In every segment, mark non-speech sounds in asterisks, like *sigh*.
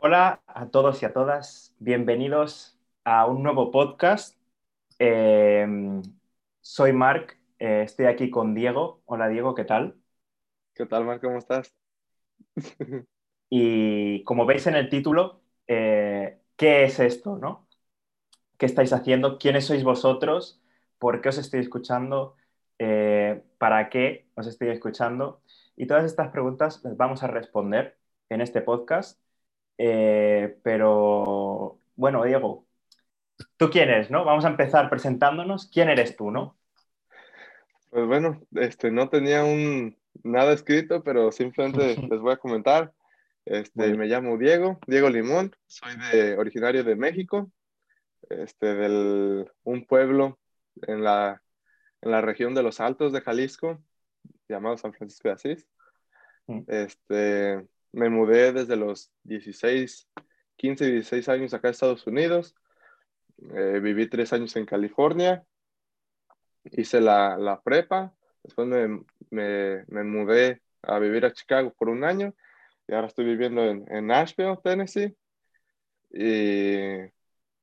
Hola a todos y a todas, bienvenidos a un nuevo podcast. Eh, soy Marc, eh, estoy aquí con Diego. Hola Diego, ¿qué tal? ¿Qué tal, Marc? ¿Cómo estás? *laughs* y como veis en el título, eh, ¿qué es esto? ¿no? ¿Qué estáis haciendo? ¿Quiénes sois vosotros? ¿Por qué os estoy escuchando? ¿Para qué os estoy escuchando? Y todas estas preguntas las vamos a responder en este podcast. Eh, pero bueno, Diego, ¿tú quién eres, no? Vamos a empezar presentándonos. ¿Quién eres tú, no? Pues bueno, este, no tenía un, nada escrito, pero simplemente *laughs* les voy a comentar. Este, me llamo Diego, Diego Limón, soy de, originario de México, este, del un pueblo en la, en la región de los Altos de Jalisco, llamado San Francisco de Asís. Mm. Este, me mudé desde los 16, 15, 16 años acá a Estados Unidos. Eh, viví tres años en California. Hice la, la prepa. Después me, me, me, mudé a vivir a Chicago por un año. Y ahora estoy viviendo en, en Nashville, Tennessee. Y,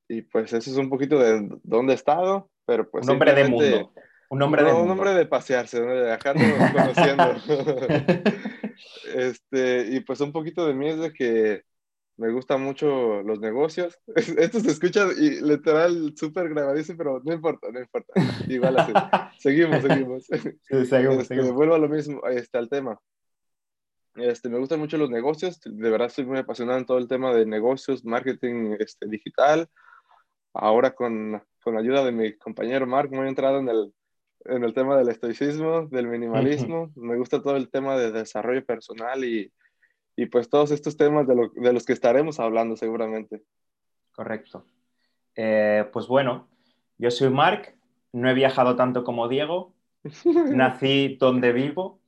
y, pues eso es un poquito de dónde he estado. Pero pues un hombre de mundo. Un hombre de Un hombre de pasearse, ¿no? de conociendo. *laughs* Este, y pues un poquito de mí es de que me gustan mucho los negocios. *laughs* Esto se escucha y literal súper grabadísimo, pero no importa, no importa. Igual así. *laughs* seguimos, seguimos. Sí, seguimos, este, Vuelvo a lo mismo, este, al tema. Este, me gustan mucho los negocios, de verdad estoy muy apasionado en todo el tema de negocios, marketing este, digital. Ahora con, con la ayuda de mi compañero Mark, me he entrado en el, en el tema del estoicismo, del minimalismo. Me gusta todo el tema de desarrollo personal y, y pues todos estos temas de, de, los que estaremos hablando seguramente. Correcto. Eh, pues bueno, yo soy Marc, no he viajado tanto como Diego, *laughs* nací donde vivo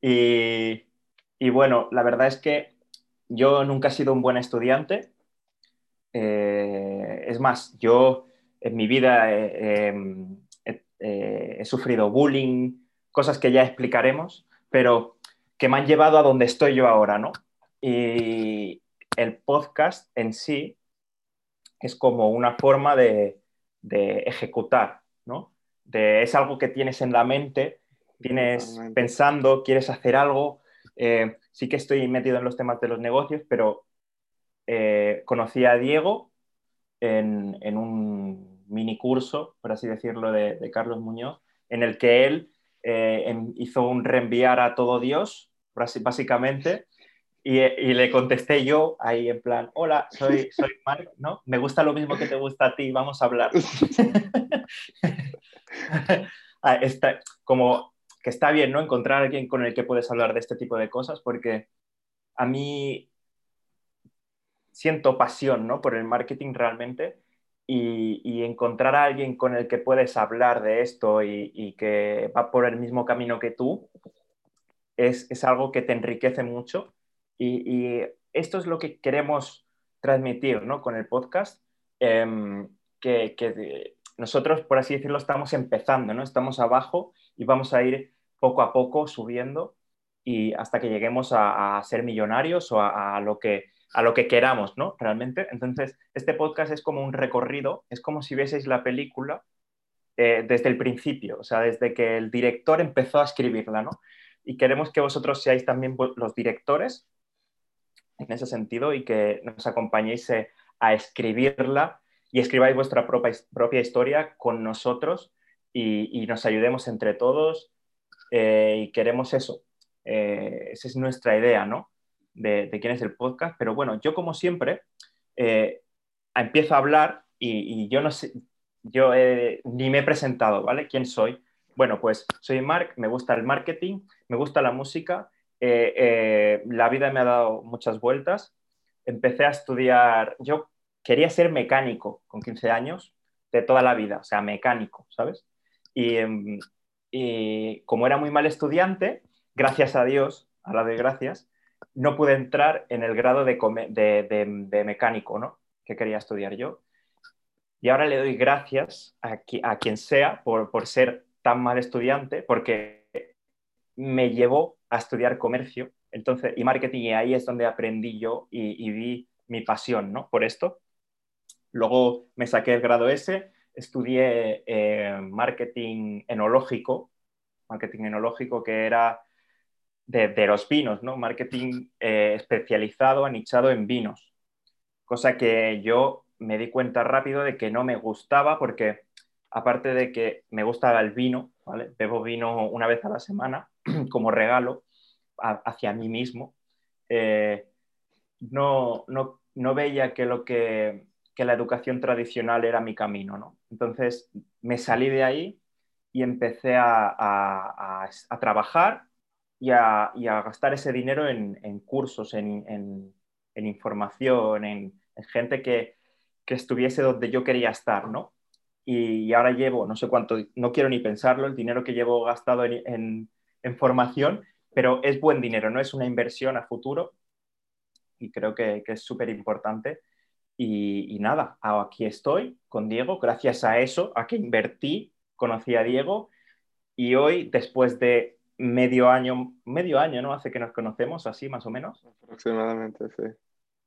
y, y, bueno, la verdad es que yo nunca he sido un buen estudiante. Eh, es más, yo en mi vida... eh, he sufrido bullying, cosas que ya explicaremos, pero que me han llevado a donde estoy yo ahora, ¿no? Y el podcast en sí es como una forma de, ejecutar, ¿no? es algo que tienes en la mente, tienes pensando, quieres hacer algo. Eh, sí que estoy metido en los temas de los negocios, pero eh, conocí a Diego en un mini curso, por así decirlo, de, Carlos Muñoz, en el que él eh, hizo un reenviar a todo Dios, básicamente, y, le contesté yo ahí en plan, hola, soy, *laughs* soy Mark, ¿no? Me gusta lo mismo que te gusta a ti, vamos a hablar. *laughs* Ah, como que está bien, ¿no? Encontrar a alguien con el que puedes hablar de este tipo de cosas, porque a mí siento pasión, ¿no? Por el marketing realmente y, encontrar a alguien con el que puedes hablar de esto y, que va por el mismo camino que tú es, es algo que te enriquece mucho y, esto es lo que queremos transmitir ¿no? con el podcast, em, que, que, nosotros, por así decirlo, estamos empezando, ¿no? estamos abajo y vamos a ir poco a poco subiendo y hasta que lleguemos a, ser millonarios o a, lo que a lo que queramos, ¿no? Realmente. Entonces, este podcast es como un recorrido, es como si vieseis la película eh, desde el principio, o sea, desde que el director empezó a escribirla, ¿no? Y queremos que vosotros seáis también los directores en ese sentido y que nos acompañéis eh, a escribirla y escribáis vuestra propia, propia historia con nosotros y, nos ayudemos entre todos eh, y queremos eso. Esa es nuestra idea, ¿no? de, quién es el podcast, pero bueno, yo como siempre eh, empiezo a hablar y, yo no sé, yo ni me he presentado, ¿vale? ¿Quién soy? Bueno, pues soy Mark, me gusta el marketing, me gusta la música, eh, eh, la vida me ha dado muchas vueltas, empecé a estudiar, yo quería ser mecánico con 15 años de toda la vida, o sea, mecánico, ¿sabes? Y, em, y como era muy mal estudiante, gracias a Dios, a la de gracias, no pude entrar en el grado de, mecánico ¿no? que quería estudiar yo. Y ahora le doy gracias a, a quien sea por, por, ser tan mal estudiante, porque me llevó a estudiar comercio entonces, y marketing, y ahí es donde aprendí yo y, vi mi pasión ¿no? por esto. Luego me saqué el grado S, estudié eh, marketing enológico, marketing enológico que era de, los vinos, ¿no? marketing eh, especializado, anichado en vinos, cosa que yo me di cuenta rápido de que no me gustaba porque aparte de que me gustaba el vino, ¿vale? bebo vino una vez a la semana *clears throat* como regalo hacia mí mismo, eh, no, no, no, veía que, lo que, que, la educación tradicional era mi camino. ¿no? Entonces me salí de ahí y empecé a, a, a, trabajar y, a, gastar ese dinero en, cursos, en, información, en, gente que, estuviese donde yo quería estar, ¿no? Y, ahora llevo, no sé cuánto, no quiero ni pensarlo, el dinero que llevo gastado en, formación, pero es buen dinero, no es una inversión a futuro y creo que, es súper importante. Y, nada, aquí estoy con Diego, gracias a eso, a que invertí, conocí a Diego y hoy, después de medio año, medio año, ¿no? Hace que nos conocemos, así más o menos. Aproximadamente, sí.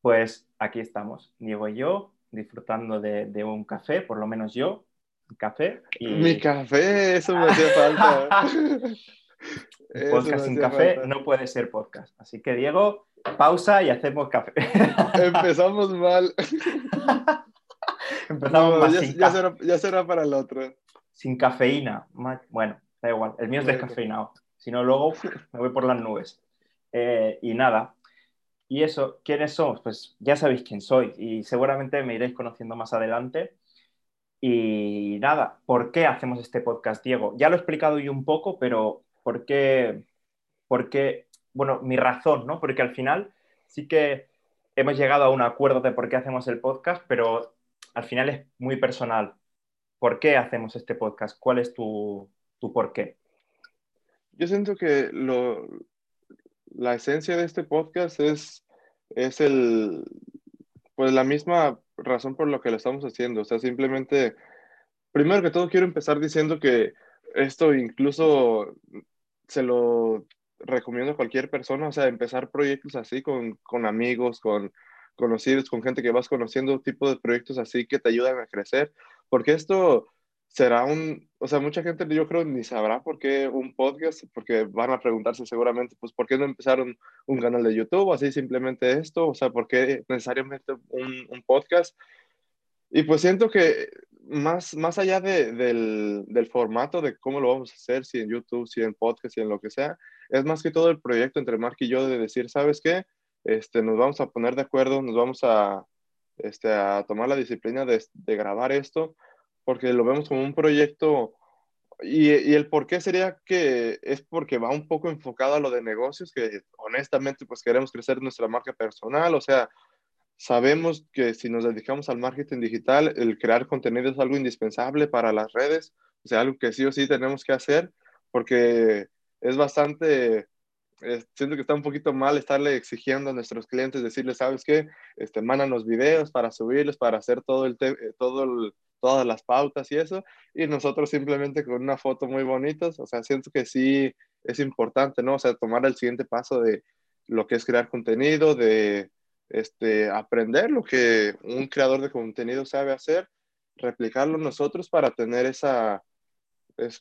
Pues aquí estamos, Diego y yo, disfrutando de, de un café, por lo menos yo, un café. Y... Mi café, eso me hacía falta. *laughs* podcast sin café no puede ser podcast. Así que, Diego, pausa y hacemos café. *laughs* Empezamos mal. Empezamos mal. Ya, será, ya, será, para el otro. Sin cafeína. Bueno, da igual. El mío es descafeinado. Si no, luego me voy por las nubes. Eh, y nada. Y eso, ¿quiénes somos? Pues ya sabéis quién soy y seguramente me iréis conociendo más adelante. Y nada, ¿por qué hacemos este podcast, Diego? Ya lo he explicado yo un poco, pero ¿por qué? Porque, bueno, mi razón, ¿no? Porque al final sí que hemos llegado a un acuerdo de por qué hacemos el podcast, pero al final es muy personal. ¿Por qué hacemos este podcast? ¿Cuál es tu, tu por qué? Yo siento que lo, la esencia de este podcast es, es el, pues la misma razón por lo que lo estamos haciendo. O sea, simplemente, primero que todo quiero empezar diciendo que esto incluso se lo recomiendo a cualquier persona, o sea, empezar proyectos así con, con amigos, con conocidos, con gente que vas conociendo, tipo de proyectos así que te ayudan a crecer, porque esto será un, o sea, mucha gente yo creo ni sabrá por qué un podcast, porque van a preguntarse seguramente, pues, ¿por qué no empezaron un canal de YouTube? Así simplemente esto, o sea, ¿por qué necesariamente un, podcast? Y pues siento que más, más allá de, del, del, formato de cómo lo vamos a hacer, si en YouTube, si en podcast, si en lo que sea, es más que todo el proyecto entre Mark y yo de decir, ¿sabes qué? Este, nos vamos a poner de acuerdo, nos vamos a, este, a tomar la disciplina de, de grabar esto porque lo vemos como un proyecto y, y, el por qué sería que es porque va un poco enfocado a lo de negocios, que honestamente pues queremos crecer nuestra marca personal, o sea, sabemos que si nos dedicamos al marketing digital, el crear contenido es algo indispensable para las redes, o sea, algo que sí o sí tenemos que hacer, porque es bastante, siento que está un poquito mal estarle exigiendo a nuestros clientes, decirles, ¿sabes qué? Este, mándanos videos para subirles, para hacer todo el, todo el todas las pautas y eso, y nosotros simplemente con una foto muy bonita, o sea, siento que sí es importante, ¿no? O sea, tomar el siguiente paso de lo que es crear contenido, de este, aprender lo que un creador de contenido sabe hacer, replicarlo nosotros para tener esa,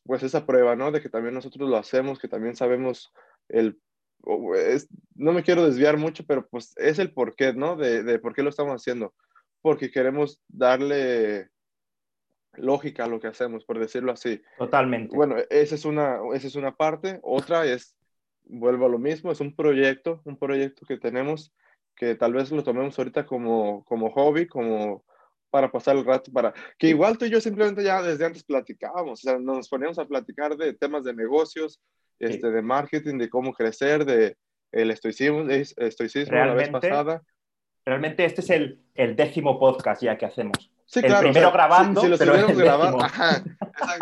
pues esa prueba, ¿no? De que también nosotros lo hacemos, que también sabemos el, es, no me quiero desviar mucho, pero pues es el porqué, ¿no? De, de por qué lo estamos haciendo. Porque queremos darle lógica lo que hacemos, por decirlo así. Totalmente. Bueno, esa es una, esa es una parte. Otra es, vuelvo a lo mismo, es un proyecto, un proyecto que tenemos que tal vez lo tomemos ahorita como, como hobby, como para pasar el rato, para que igual tú y yo simplemente ya desde antes platicábamos, o sea, nos poníamos a platicar de temas de negocios, este, de marketing, de cómo crecer, de el estoicismo, estoicismo la vez pasada. Realmente este es el, el décimo podcast ya que hacemos. Sí, el primero grabando. Si, lo pero grabando, ajá,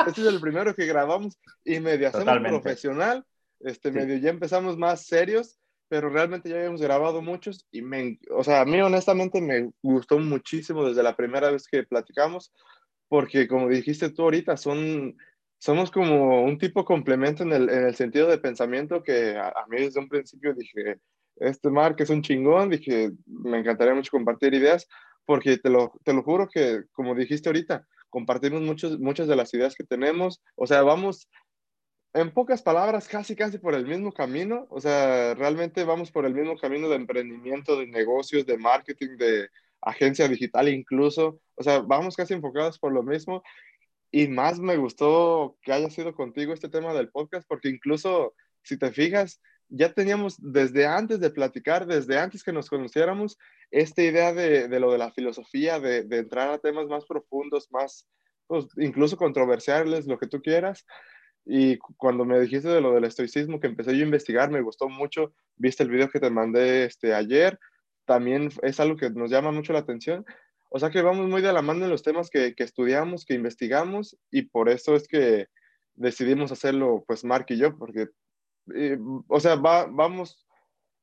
Este es el primero que grabamos y medio hacemos profesional, este medio ya empezamos más serios, pero realmente ya habíamos grabado muchos y me, o sea, a mí honestamente me gustó muchísimo desde la primera vez que platicamos, porque como dijiste tú ahorita, son, somos como un tipo complemento en el, en el sentido de pensamiento que a, a mí desde un principio dije, este Mark es un chingón, dije, me encantaría mucho compartir ideas, porque te lo, te lo juro que, como dijiste ahorita, compartimos muchos, muchas de las ideas que tenemos, o sea, vamos en pocas palabras, casi, casi por el mismo camino. O sea, realmente vamos por el mismo camino de emprendimiento, de negocios, de marketing, de agencia digital incluso. O sea, vamos casi enfocados por lo mismo. Y más me gustó que haya sido contigo este tema del podcast, porque incluso, si te fijas, ya teníamos desde antes de platicar, desde antes que nos conociéramos, esta idea de, de lo de la filosofía, de, de, entrar a temas más profundos, más, pues, incluso controversiales, lo que tú quieras. Y cuando me dijiste de lo del estoicismo, que empecé yo a investigar, me gustó mucho. Viste el video que te mandé este, ayer, también es algo que nos llama mucho la atención. O sea que vamos muy de la mano en los temas que, que estudiamos, que investigamos, y por eso es que decidimos hacerlo, pues Mark y yo, porque, eh, o sea, va, vamos,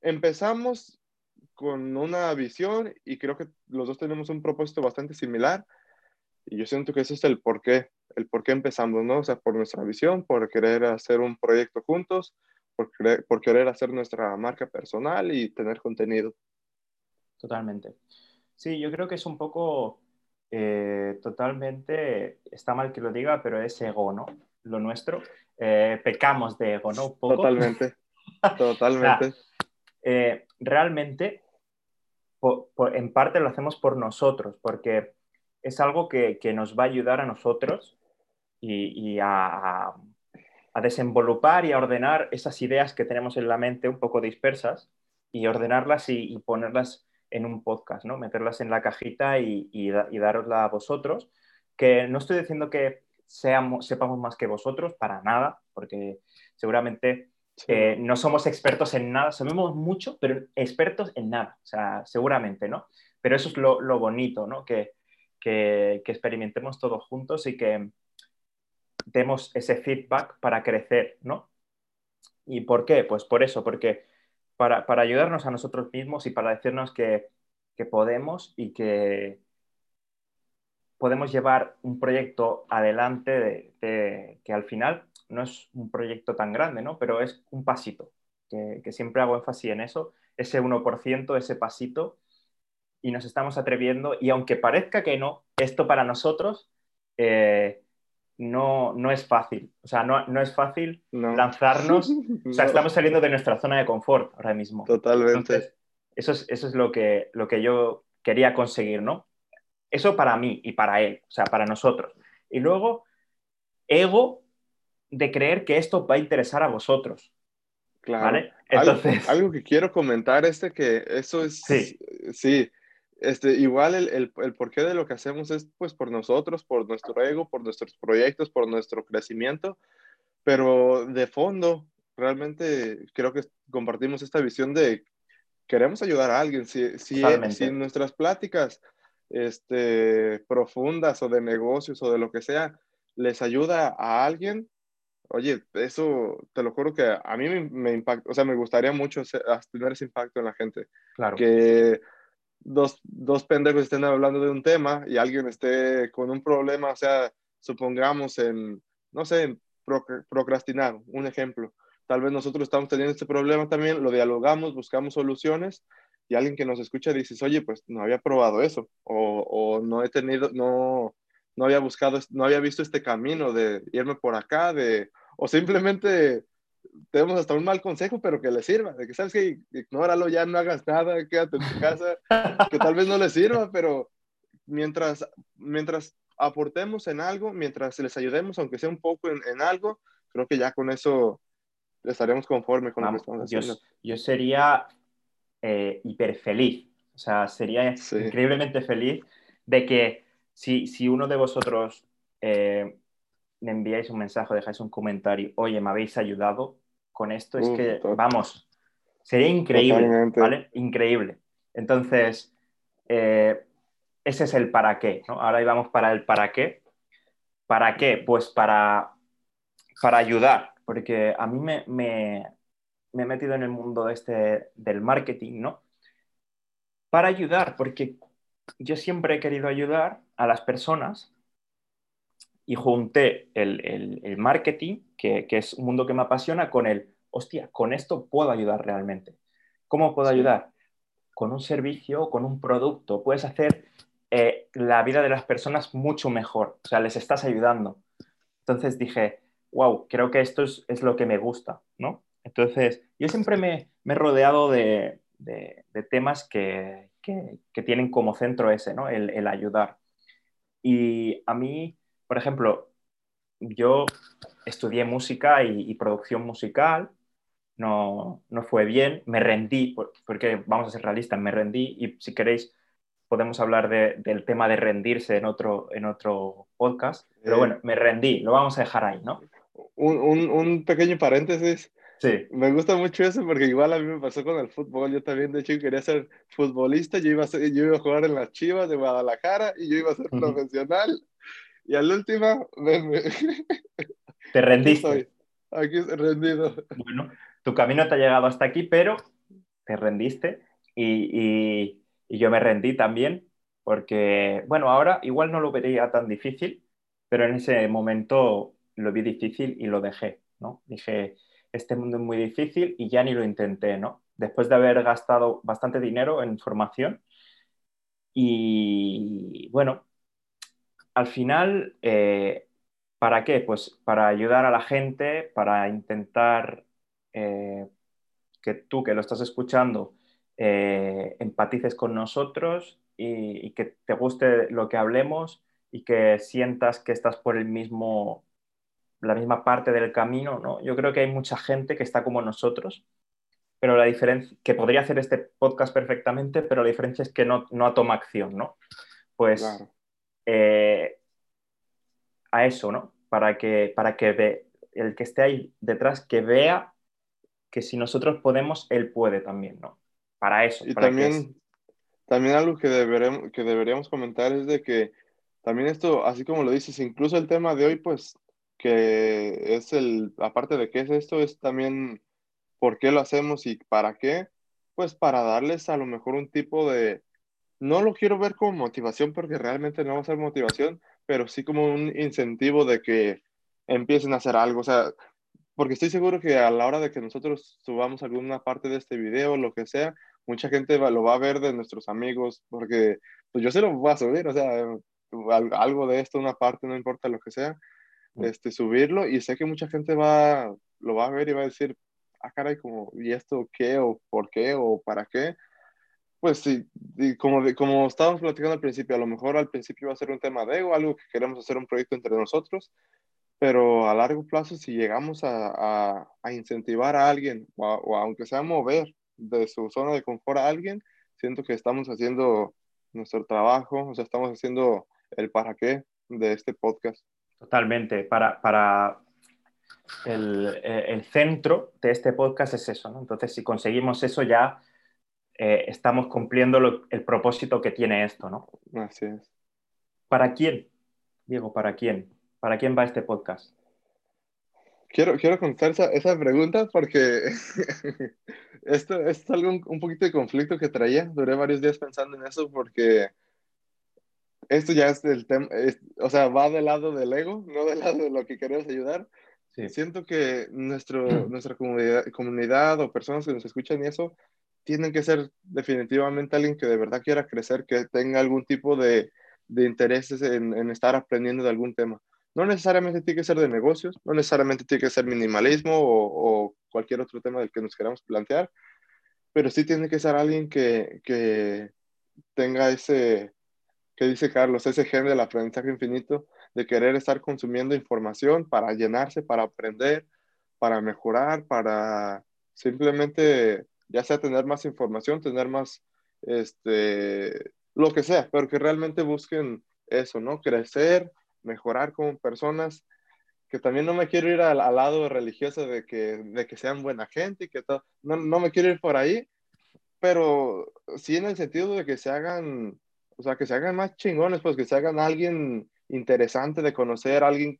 empezamos con una visión y creo que los dos tenemos un propósito bastante similar, y yo siento que ese es el porqué el por qué empezamos, ¿no? O sea, por nuestra visión, por querer hacer un proyecto juntos, por, por querer hacer nuestra marca personal y tener contenido. Totalmente. Sí, yo creo que es un poco, eh, totalmente, está mal que lo diga, pero es ego, ¿no? Lo nuestro. Eh, pecamos de ego, ¿no? Totalmente. *laughs* Totalmente. Eh, realmente, en parte lo hacemos por nosotros, porque es algo que, que, nos va a ayudar a nosotros y, a, a, desenvolupar y a ordenar esas ideas que tenemos en la mente un poco dispersas y ordenarlas y, ponerlas en un podcast, ¿no? meterlas en la cajita y, y, darosla a vosotros, que no estoy diciendo que seamos, sepamos más que vosotros, para nada, porque seguramente eh, no somos expertos en nada, sabemos mucho, pero expertos en nada, o sea, seguramente, ¿no? Pero eso es lo, lo bonito, ¿no? Que, que, que, experimentemos todos juntos y que, demos ese feedback para crecer, ¿no? ¿Y por qué? Pues por eso, porque para, ayudarnos a nosotros mismos y para decirnos que, podemos y que podemos llevar un proyecto adelante de, que al final no es un proyecto tan grande, ¿no? Pero es un pasito, que, siempre hago énfasis en eso, ese 1%, ese pasito, y nos estamos atreviendo, y aunque parezca que no, esto para nosotros eh, no, no es fácil. O sea, no, no es fácil lanzarnos. *laughs* O sea, estamos saliendo de nuestra zona de confort ahora mismo. Totalmente. eso es, eso es lo, que, lo que yo quería conseguir, ¿no? Eso para mí y para él, o sea, para nosotros. Y luego, ego de creer que esto va a interesar a vosotros. Claro. ¿vale? Entonces... Algo, que quiero comentar es que eso es... Sí. Sí este, igual el, el, el, porqué de lo que hacemos es pues por nosotros, por nuestro ego, por nuestros proyectos, por nuestro crecimiento, pero de fondo realmente creo que compartimos esta visión de queremos ayudar a alguien. Si, si, si nuestras pláticas este, profundas o de negocios o de lo que sea les ayuda a alguien, oye, eso te lo juro que a mí me, me impacta, o sea, me gustaría mucho tener ese impacto en la gente. Claro. Que dos, dos pendejos estén hablando de un tema y alguien esté con un problema, o sea, supongamos en, no sé, en procrastinar, un ejemplo. Tal vez nosotros estamos teniendo este problema también, lo dialogamos, buscamos soluciones y alguien que nos escucha dice, oye, pues no había probado eso o, o no he tenido, no, no había buscado, no había visto este camino de irme por acá, de, o simplemente tenemos hasta un mal consejo, pero que le sirva, de que sabes que ignóralo, ya no hagas nada, quédate en tu casa, *laughs* que tal vez no le sirva, pero mientras, mientras aportemos en algo, mientras les ayudemos, aunque sea un poco en, en algo, creo que ya con eso estaremos conformes con lo que estamos haciendo. Yo, sería eh, hiper feliz, o sea, sería increíblemente feliz de que si, si uno de vosotros eh, me enviáis un mensaje, dejáis un comentario, oye, me habéis ayudado con esto, es que, vamos, sería increíble, ¿vale? Increíble. Entonces, eh, ese es el para qué, ¿no? Ahora íbamos para el para qué. ¿Para qué? Pues para, para ayudar, porque a mí me, me, me he metido en el mundo este del marketing, ¿no? Para ayudar, porque yo siempre he querido ayudar a las personas y junté el, el, marketing, que, que, es un mundo que me apasiona, con el, hostia, con esto puedo ayudar realmente. ¿Cómo puedo ayudar? Con un servicio, con un producto. Puedes hacer eh, la vida de las personas mucho mejor. O sea, les estás ayudando. Entonces dije, wow, creo que esto es, lo que me gusta, ¿no? Entonces, yo siempre me, he rodeado de, temas que, tienen como centro ese, ¿no? El, ayudar. Y a mí, por ejemplo, yo estudié música y, producción musical, no, no, fue bien, me rendí, porque vamos a ser realistas, me rendí y si queréis podemos hablar del tema de rendirse en otro, en otro podcast, pero bueno, me rendí, lo vamos a dejar ahí, ¿no? Un, un, un pequeño paréntesis. Sí. Me gusta mucho eso porque igual a mí me pasó con el fútbol. Yo también, de hecho, quería ser futbolista. Yo iba a, ser, yo iba a jugar en las Chivas de Guadalajara y yo iba a ser profesional. Y al último, me, te rendiste. Aquí estoy, rendido. Bueno, tu camino te ha llegado hasta aquí, pero te rendiste y, y yo me rendí también porque, bueno, ahora igual no lo vería tan difícil, pero en ese momento lo vi difícil y lo dejé, ¿no? Dije, este mundo es muy difícil y ya ni lo intenté, ¿no? Después de haber gastado bastante dinero en formación y, bueno, al final, eh, ¿para qué? Pues para ayudar a la gente, para intentar eh, que tú que lo estás escuchando eh, empatices con nosotros y, que te guste lo que hablemos y que sientas que estás por el mismo, la misma parte del camino, ¿no? Yo creo que hay mucha gente que está como nosotros, pero la diferencia, que podría hacer este podcast perfectamente, pero la diferencia es que no, no toma acción, ¿no? Pues eh, a eso, ¿no? Para que, para que ve, el que esté ahí detrás, que vea que si nosotros podemos, él puede también, ¿no? para eso. Y también, también algo que deberíamos, que deberíamos comentar es de que también esto, así como lo dices, incluso el tema de hoy, pues, que es el, aparte de qué es esto, es también por qué lo hacemos y para qué, pues para darles a lo mejor un tipo de, no lo quiero ver como motivación porque realmente no va a ser motivación, pero sí como un incentivo de que empiecen a hacer algo, o sea, porque estoy seguro que a la hora de que nosotros subamos alguna parte de este video, lo que sea, mucha gente lo va a ver de nuestros amigos, porque pues yo se lo voy a subir, o sea, algo de esto, una parte, no importa lo que sea, mm. este, subirlo y sé que mucha gente va, lo va a ver y va a decir, ah, caray, como, ¿y esto qué? ¿O por qué? ¿O para qué? Pues sí, como, como estábamos platicando al principio, a lo mejor al principio va a ser un tema de ego, algo que queremos hacer un proyecto entre nosotros, pero a largo plazo si llegamos a, a, incentivar a alguien o aunque sea mover de su zona de confort a alguien, siento que estamos haciendo nuestro trabajo, o sea, estamos haciendo el para qué de este podcast. Totalmente, para, para el, el centro de este podcast es eso, ¿no? Entonces, si conseguimos eso ya eh, estamos cumpliendo el propósito que tiene esto, ¿no? Así es. ¿Para quién? Diego, ¿para quién? ¿Para quién va este podcast? Quiero, quiero contestar esa, esa pregunta porque *laughs* esto, es algo un, poquito de conflicto que traía. Duré varios días pensando en eso porque esto ya es el tema, o sea, va del lado del ego, no del lado de lo que queremos ayudar. Siento que nuestro, *clears throat* nuestra comunidad, comunidad o personas que nos escuchan y eso tienen que ser definitivamente alguien que de verdad quiera crecer, que tenga algún tipo de, de intereses en, en estar aprendiendo de algún tema. No necesariamente tiene que ser de negocios, no necesariamente tiene que ser minimalismo o, cualquier otro tema del que nos queramos plantear, pero sí tiene que ser alguien que, que tenga ese, que dice Carlos, ese gen del aprendizaje infinito, de querer estar consumiendo información para llenarse, para aprender, para mejorar, para simplemente, ya sea tener más información, tener más, este, lo que sea, pero que realmente busquen eso, ¿no? Crecer, mejorar como personas, que también no me quiero ir al, lado religioso de que, de que sean buena gente y que todo, no, no me quiero ir por ahí, pero sí en el sentido de que se hagan, o sea, que se hagan más chingones, pues que se hagan alguien interesante de conocer, alguien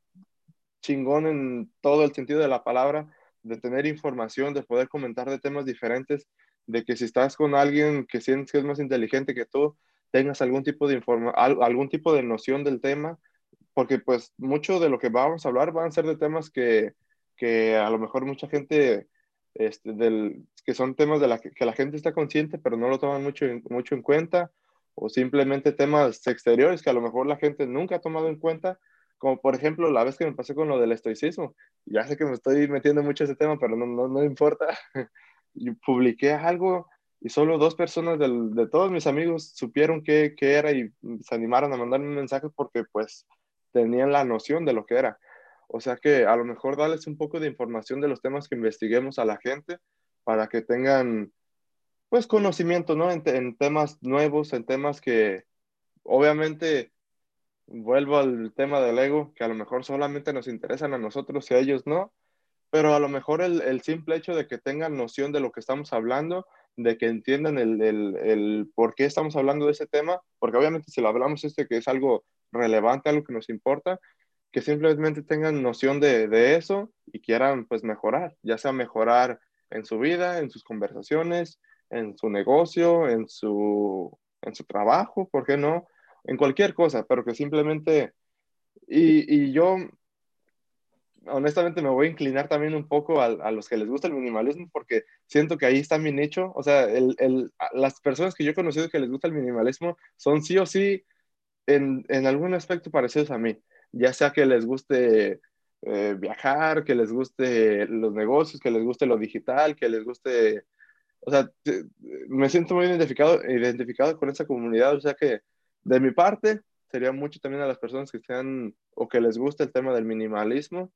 chingón en todo el sentido de la palabra, de tener información, de poder comentar de temas diferentes, de que si estás con alguien que sientes que es más inteligente que tú, tengas algún tipo de informa algún tipo de noción del tema porque pues mucho de lo que vamos a hablar van a ser de temas que, que a lo mejor mucha gente este, del, que son temas de la que, la gente está consciente, pero no lo toman mucho, mucho en cuenta, o simplemente temas exteriores que a lo mejor la gente nunca ha tomado en cuenta, como por ejemplo la vez que me pasé con lo del estoicismo. Ya sé que me estoy metiendo mucho en ese tema, pero no, no, no importa. *laughs* y publiqué algo y solo dos personas del, de todos mis amigos supieron qué, qué era y se animaron a mandarme un mensaje porque pues tenían la noción de lo que era. O sea que a lo mejor darles un poco de información de los temas que investiguemos a la gente para que tengan pues conocimiento, ¿no? En, en temas nuevos, en temas que obviamente vuelvo al tema del ego, que a lo mejor solamente nos interesan a nosotros y a ellos no, pero a lo mejor el, el simple hecho de que tengan noción de lo que estamos hablando, de que entiendan el, el, el, por qué estamos hablando de ese tema, porque obviamente si lo hablamos este que es algo relevante, algo que nos importa, que simplemente tengan noción de, de, eso y quieran pues mejorar, ya sea mejorar en su vida, en sus conversaciones, en su negocio, en su, en su trabajo, ¿por qué no? En cualquier cosa, pero que simplemente... Y, y yo honestamente me voy a inclinar también un poco a, a, los que les gusta el minimalismo porque siento que ahí está mi nicho. O sea, el, el, las personas que yo he conocido que les gusta el minimalismo son sí o sí en, en algún aspecto parecidos a mí. Ya sea que les guste eh, viajar, que les guste los negocios, que les guste lo digital, que les guste, o sea, me siento muy identificado, identificado con esa comunidad, o sea que de mi parte sería mucho también a las personas que sean o que les guste el tema del minimalismo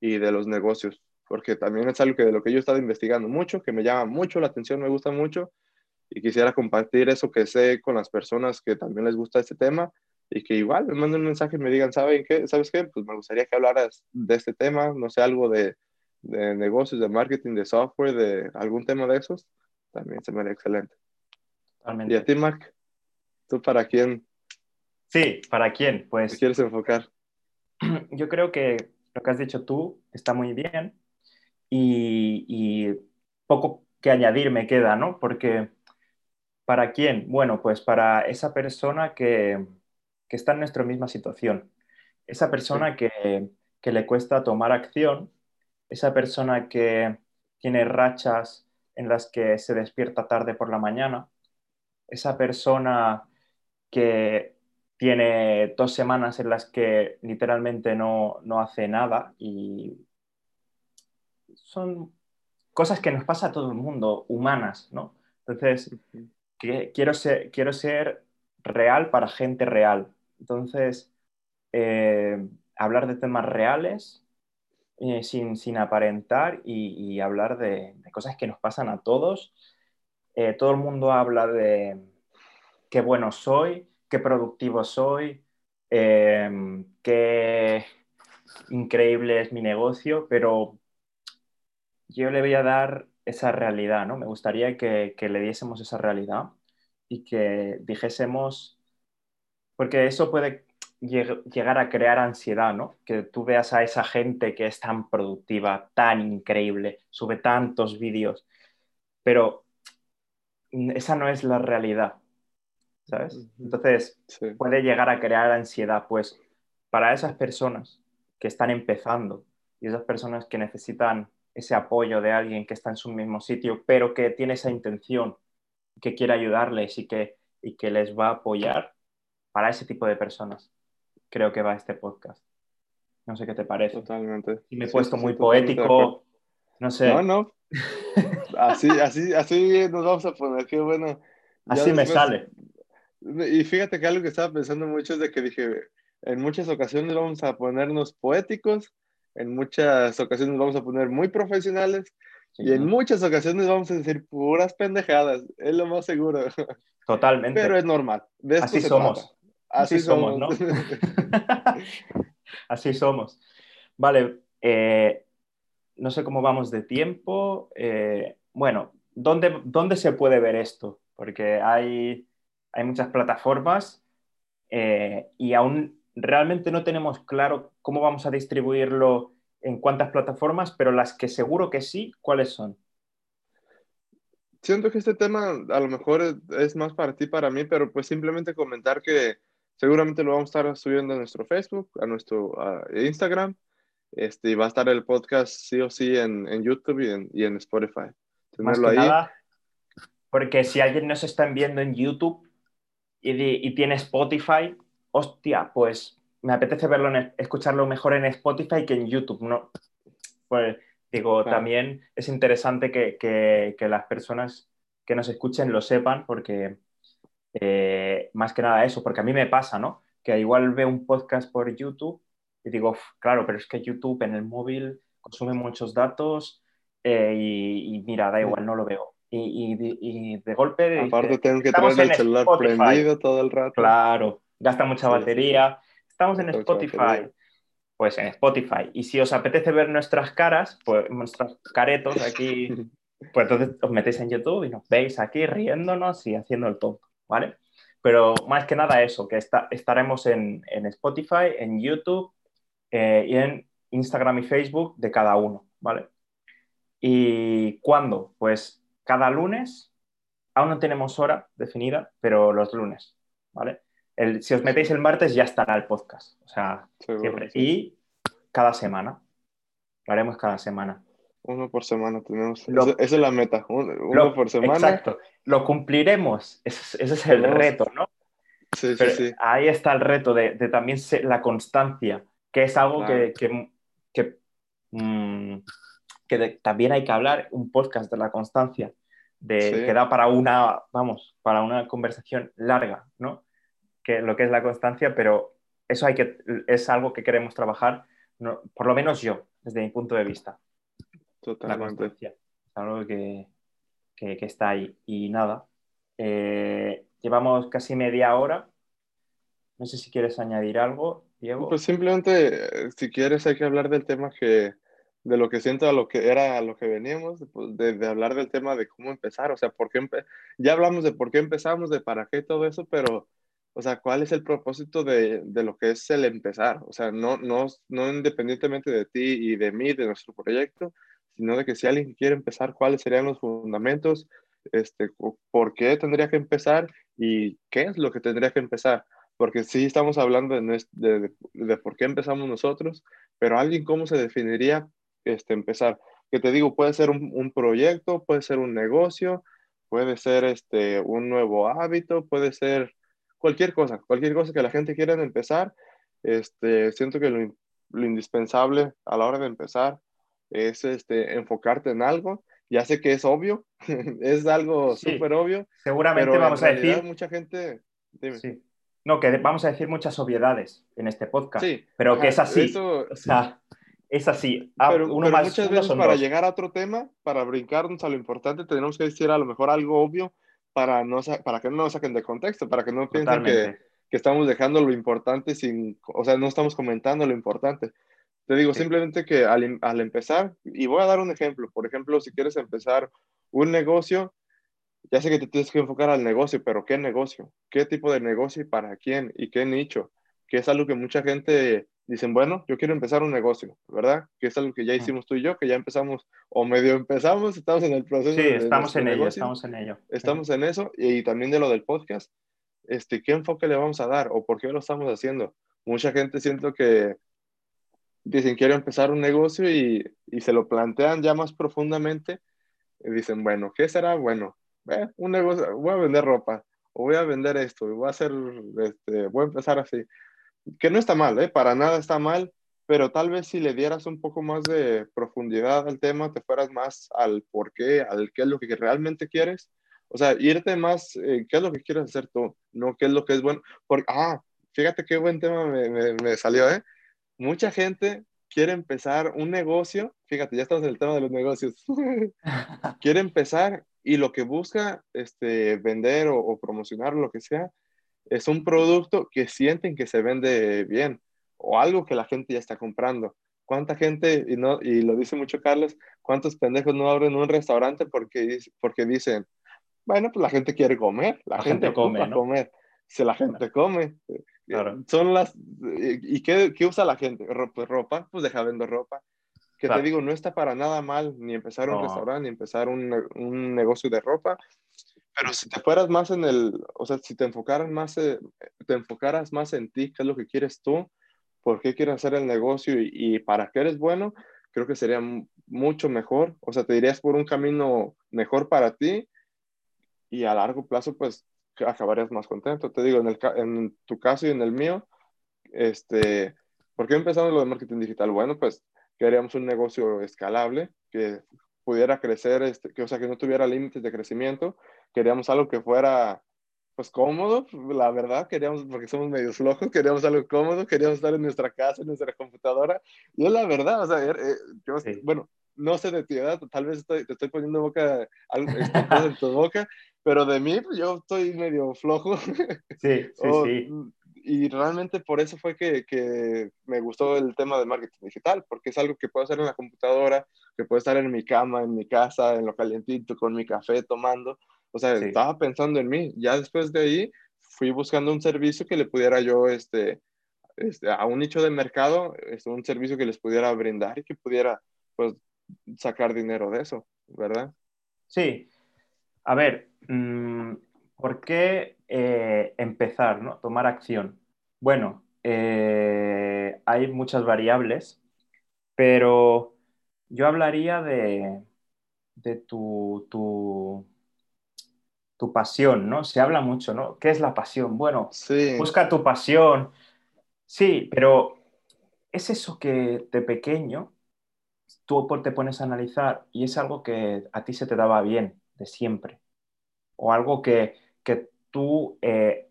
y de los negocios, porque también es algo que de lo que yo he estado investigando mucho, que me llama mucho la atención, me gusta mucho y quisiera compartir eso que sé con las personas que también les gusta este tema y que igual me manden un mensaje y me digan, ¿saben qué? ¿sabes qué? Pues me gustaría que hablaras de este tema, no sé, algo de, de negocios, de marketing, de software, de algún tema de esos, también se me haría excelente. Totalmente. ¿Y a ti, Mark? ¿Tú para quién? Sí, ¿para quién? Pues... ¿Te quieres enfocar? *clears throat* Yo creo que lo que has dicho tú está muy bien y, y poco que añadir me queda, ¿no? Porque ¿para quién? Bueno, pues para esa persona que, que está en nuestra misma situación. Esa persona que, que le cuesta tomar acción, esa persona que tiene rachas en las que se despierta tarde por la mañana, esa persona que tiene dos semanas en las que literalmente no, no, hace nada y son cosas que nos pasa a todo el mundo, humanas, ¿no? Entonces, que, quiero, ser, quiero ser real para gente real. Entonces, eh, hablar de temas reales eh, sin, sin, aparentar y, y hablar de, de, cosas que nos pasan a todos. Eh, todo el mundo habla de qué bueno soy, qué productivo soy, eh, qué increíble es mi negocio, pero yo le voy a dar esa realidad, ¿no? Me gustaría que, que le diésemos esa realidad y que dijésemos porque eso puede llegar a crear ansiedad, ¿no? Que tú veas a esa gente que es tan productiva, tan increíble, sube tantos vídeos, pero esa no es la realidad, ¿sabes? Entonces, sí. puede llegar a crear ansiedad, pues para esas personas que están empezando y esas personas que necesitan ese apoyo de alguien que está en su mismo sitio, pero que tiene esa intención, que quiere ayudarles y que, y que les va a apoyar, para ese tipo de personas creo que va este podcast. No sé qué te parece. Totalmente. Y me he sí, puesto sí, muy poético. No sé. No, no. *laughs* Así, así, así nos vamos a poner. Qué bueno. así después... me sale. Y fíjate que algo que estaba pensando mucho es de que dije, en muchas ocasiones vamos a ponernos poéticos, en muchas ocasiones vamos a poner muy profesionales sí, y en muchas ocasiones vamos a decir puras pendejadas, es lo más seguro. Totalmente. Pero es normal. Así somos. Así, Así somos, somos, ¿no? *laughs* Así somos. Vale, eh, no sé cómo vamos de tiempo. Eh, bueno, ¿dónde, ¿dónde, se puede ver esto? Porque hay, hay muchas plataformas eh, y aún realmente no tenemos claro cómo vamos a distribuirlo en cuántas plataformas, pero las que seguro que sí, ¿cuáles son? Siento que este tema a lo mejor es, más para ti, para mí, pero pues simplemente comentar que Seguramente lo vamos a estar subiendo a nuestro Facebook, a nuestro a Instagram. Este, y va a estar el podcast sí o sí en, en YouTube y en, y en Spotify. Más que nada, porque si alguien nos está viendo en YouTube y, y, tiene Spotify, hostia, pues me apetece verlo, en, escucharlo mejor en Spotify que en YouTube, ¿no? Pues digo, también es interesante que, que, que, las personas que nos escuchen lo sepan, porque eh, más que nada eso, porque a mí me pasa, ¿no? Que igual veo un podcast por YouTube y digo, claro, pero es que YouTube en el móvil consume muchos datos eh, y, mira, da igual, no lo veo. Y, y, de golpe... Aparte tengo que tener el celular prendido todo el rato. Claro, gasta mucha batería. Estamos en Spotify. Pues en Spotify. Y si os apetece ver nuestras caras, pues nuestros caretos *laughs* aquí, pues entonces os metéis en YouTube y nos veis aquí riéndonos y haciendo el top, ¿vale? Pero más que nada eso, que estaremos en, en, Spotify, en YouTube eh, y en Instagram y Facebook de cada uno, ¿vale? ¿Y cuándo? Pues cada lunes, aún no tenemos hora definida, pero los lunes, ¿vale? El, si os metéis el martes ya estará el podcast, o sea, siempre. Y cada semana, lo haremos cada semana. Uno por semana tenemos. esa es la meta, uno, por semana. Exacto, lo cumpliremos, ese, es el reto, ¿no? Sí, sí, sí. Ahí está el reto de, de también la constancia, que es algo que, que, que, mm, que también hay que hablar, un podcast de la constancia, de, que da para una, vamos, para una conversación larga, ¿no? Que lo que es la constancia, pero eso hay que, es algo que queremos trabajar, por lo menos yo, desde mi punto de vista. Totalmente. La constancia. Es algo que, que, está ahí. Y nada, eh, llevamos casi media hora. No sé si quieres añadir algo, Diego. Pues simplemente, si quieres, hay que hablar del tema que, de lo que siento a lo que era a lo que veníamos, pues, de, hablar del tema de cómo empezar, o sea, por qué ya hablamos de por qué empezamos, de para qué todo eso, pero, o sea, ¿cuál es el propósito de, de lo que es el empezar? O sea, no, no, no independientemente de ti y de mí, de nuestro proyecto, sino de que si alguien quiere empezar, ¿cuáles serían los fundamentos? Este, ¿Por qué tendría que empezar? ¿Y qué es lo que tendría que empezar? Porque sí estamos hablando de, de, de por qué empezamos nosotros, pero alguien cómo se definiría este, empezar. Que te digo, puede ser un, un, proyecto, puede ser un negocio, puede ser este, un nuevo hábito, puede ser cualquier cosa, cualquier cosa que la gente quiera empezar. Este, siento que lo, lo indispensable a la hora de empezar es este, enfocarte en algo. Ya sé que es obvio, *laughs* es algo súper obvio. Seguramente vamos a decir... Mucha gente... Sí. No, que vamos a decir muchas obviedades en este podcast, sí, pero que es así. O sea, es así. Ah, pero, uno muchas veces para llegar a otro tema, para brincarnos a lo importante, tenemos que decir a lo mejor algo obvio para, no, para que no nos saquen de contexto, para que no piensen que, que, estamos dejando lo importante sin, o sea, no estamos comentando lo importante. Te digo simplemente que al, al, empezar, y voy a dar un ejemplo, por ejemplo, si quieres empezar un negocio, ya sé que te tienes que enfocar al negocio, pero ¿qué negocio? ¿Qué tipo de negocio y para quién? ¿Y qué nicho? Que es algo que mucha gente dicen, bueno, yo quiero empezar un negocio, ¿verdad? Que es algo que ya hicimos tú y yo, que ya empezamos, o medio empezamos, estamos en el proceso. Sí, estamos en ello, estamos en ello. Estamos en eso, y también de lo del podcast, este, ¿qué enfoque le vamos a dar o por qué lo estamos haciendo? Mucha gente siento que dicen, quiero empezar un negocio y, y se lo plantean ya más profundamente, y dicen, bueno, ¿qué será? Bueno, eh, un negocio, voy a vender ropa, o voy a vender esto, y voy a hacer, este, voy a empezar así que no está mal, ¿eh? para nada está mal, pero tal vez si le dieras un poco más de profundidad al tema, te fueras más al por qué, al qué es lo que realmente quieres. O sea, irte más, eh, qué es lo que quieres hacer tú, no qué es lo que es bueno. Porque, ah, fíjate qué buen tema me, me, me salió, ¿eh? Mucha gente quiere empezar un negocio, fíjate, ya estamos en el tema de los negocios, *laughs* quiere empezar y lo que busca este, vender o, o promocionar, lo que sea, es un producto que sienten que se vende bien o algo que la gente ya está comprando. ¿Cuánta gente, y, no, y lo dice mucho Carlos, cuántos pendejos no abren un restaurante porque, porque dicen, bueno, pues la gente quiere comer, la, gente, come, ¿no? comer, si la gente come. Son las, ¿Y qué, qué, usa la gente? Pues ropa, pues deja vender ropa. Que te digo, no está para nada mal ni empezar un restaurante, ni empezar un, un negocio de ropa. Pero si te fueras más en el, o sea, si te enfocaras más, eh, te enfocaras más en ti, qué es lo que quieres tú, por qué quieres hacer el negocio y, para qué eres bueno, creo que sería mucho mejor. O sea, te dirías por un camino mejor para ti y a largo plazo, pues acabarías más contento. Te digo, en, el, en tu caso y en el mío, este, ¿por qué empezamos lo de marketing digital? Bueno, pues queríamos un negocio escalable que pudiera crecer, este, que, o sea, que no tuviera límites de crecimiento. Queríamos algo que fuera, pues, cómodo, la verdad, queríamos, porque somos medios flojos, queríamos algo cómodo, queríamos estar en nuestra casa, en nuestra computadora. Y es la verdad, o sea, er, eh, yo, bueno, no sé de ti, ¿verdad? Tal vez estoy, te estoy poniendo boca, algo, en tu boca, pero de mí, pues, yo estoy medio flojo. Sí, *laughs* sí, sí y realmente por eso fue que, que, me gustó el tema de marketing digital, porque es algo que puedo hacer en la computadora, que puedo estar en mi cama, en mi casa, en lo calientito, con mi café tomando. O sea, estaba pensando en mí. Ya después de ahí fui buscando un servicio que le pudiera yo, este, este a un nicho de mercado, este, un servicio que les pudiera brindar y que pudiera, pues, sacar dinero de eso, ¿verdad? Sí. A ver, mmm ¿Por qué eh, empezar, ¿no? tomar acción? Bueno, eh, hay muchas variables, pero yo hablaría de, tu, tu, pasión, ¿no? Se habla mucho, ¿no? ¿Qué es la pasión? Bueno, busca tu pasión. Sí, pero es eso que de pequeño tú te pones a analizar y es algo que a ti se te daba bien de siempre. O algo que, que tú eh,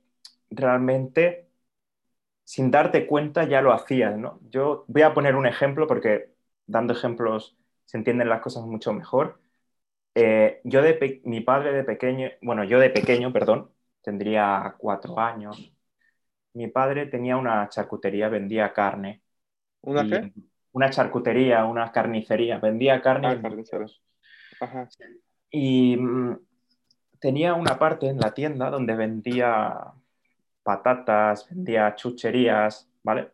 realmente, sin darte cuenta, ya lo hacías, ¿no? Yo voy a poner un ejemplo porque dando ejemplos se entienden las cosas mucho mejor. Eh, yo de mi padre de pequeño, bueno, yo de pequeño, perdón, tendría cuatro años. Mi padre tenía una charcutería, vendía carne. ¿Una qué? Una charcutería, una carnicería, vendía carne. Ah, Ajá. Y mm, tenía una parte en la tienda donde vendía patatas, vendía chucherías, ¿vale?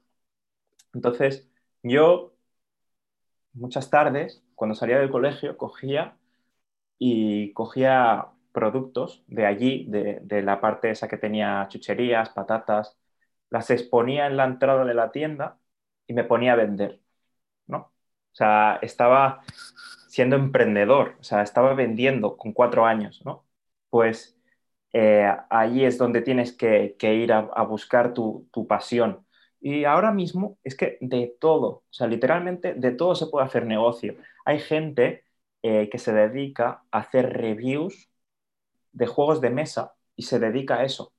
Entonces, yo muchas tardes, cuando salía del colegio, cogía y cogía productos de allí, de, la parte esa que tenía chucherías, patatas, las exponía en la entrada de la tienda y me ponía a vender, ¿no? O sea, estaba siendo emprendedor, o sea, estaba vendiendo con cuatro años, ¿no? pues eh, ahí es donde tienes que, ir a, buscar tu, pasión. Y ahora mismo es que de todo, o sea, literalmente de todo se puede hacer negocio. Hay gente eh, que se dedica a hacer reviews de juegos de mesa y se dedica a eso.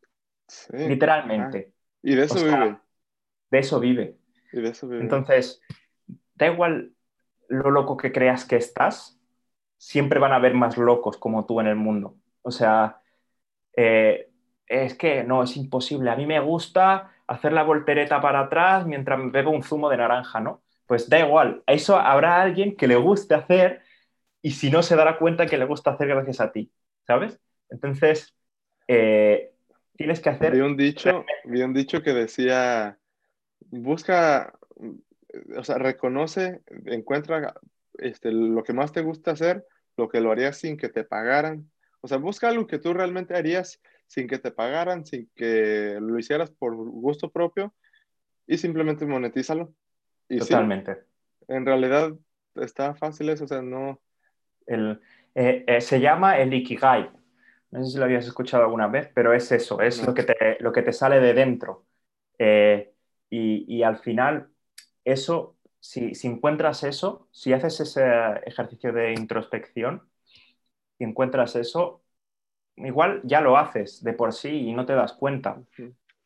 Literalmente. Ah, y de eso vive. De eso vive. Y de eso vive. Entonces, da igual lo loco que creas que estás, siempre van a haber más locos como tú en el mundo. O sea, eh, es que no, es imposible. A mí me gusta hacer la voltereta para atrás mientras bebo un zumo de naranja, ¿no? Pues da igual, a eso habrá alguien que le guste hacer y si no se dará cuenta que le gusta hacer gracias a ti, ¿sabes? Entonces, eh, tienes que hacer... Vi un dicho, vi un dicho que decía, busca, o sea, reconoce, encuentra este, lo que más te gusta hacer, lo que lo harías sin que te pagaran o sea, busca algo que tú realmente harías sin que te pagaran, sin que lo hicieras por gusto propio y simplemente monetízalo. Y Totalmente. en realidad está fácil eso, o sea, no... El, eh, eh, se llama el Ikigai. No sé si lo habías escuchado alguna vez, pero es eso, es lo, que te, lo que te sale de dentro. Eh, y, y, al final, eso, si, si encuentras eso, si haces ese ejercicio de introspección, y encuentras eso, igual ya lo haces de por sí y no te das cuenta,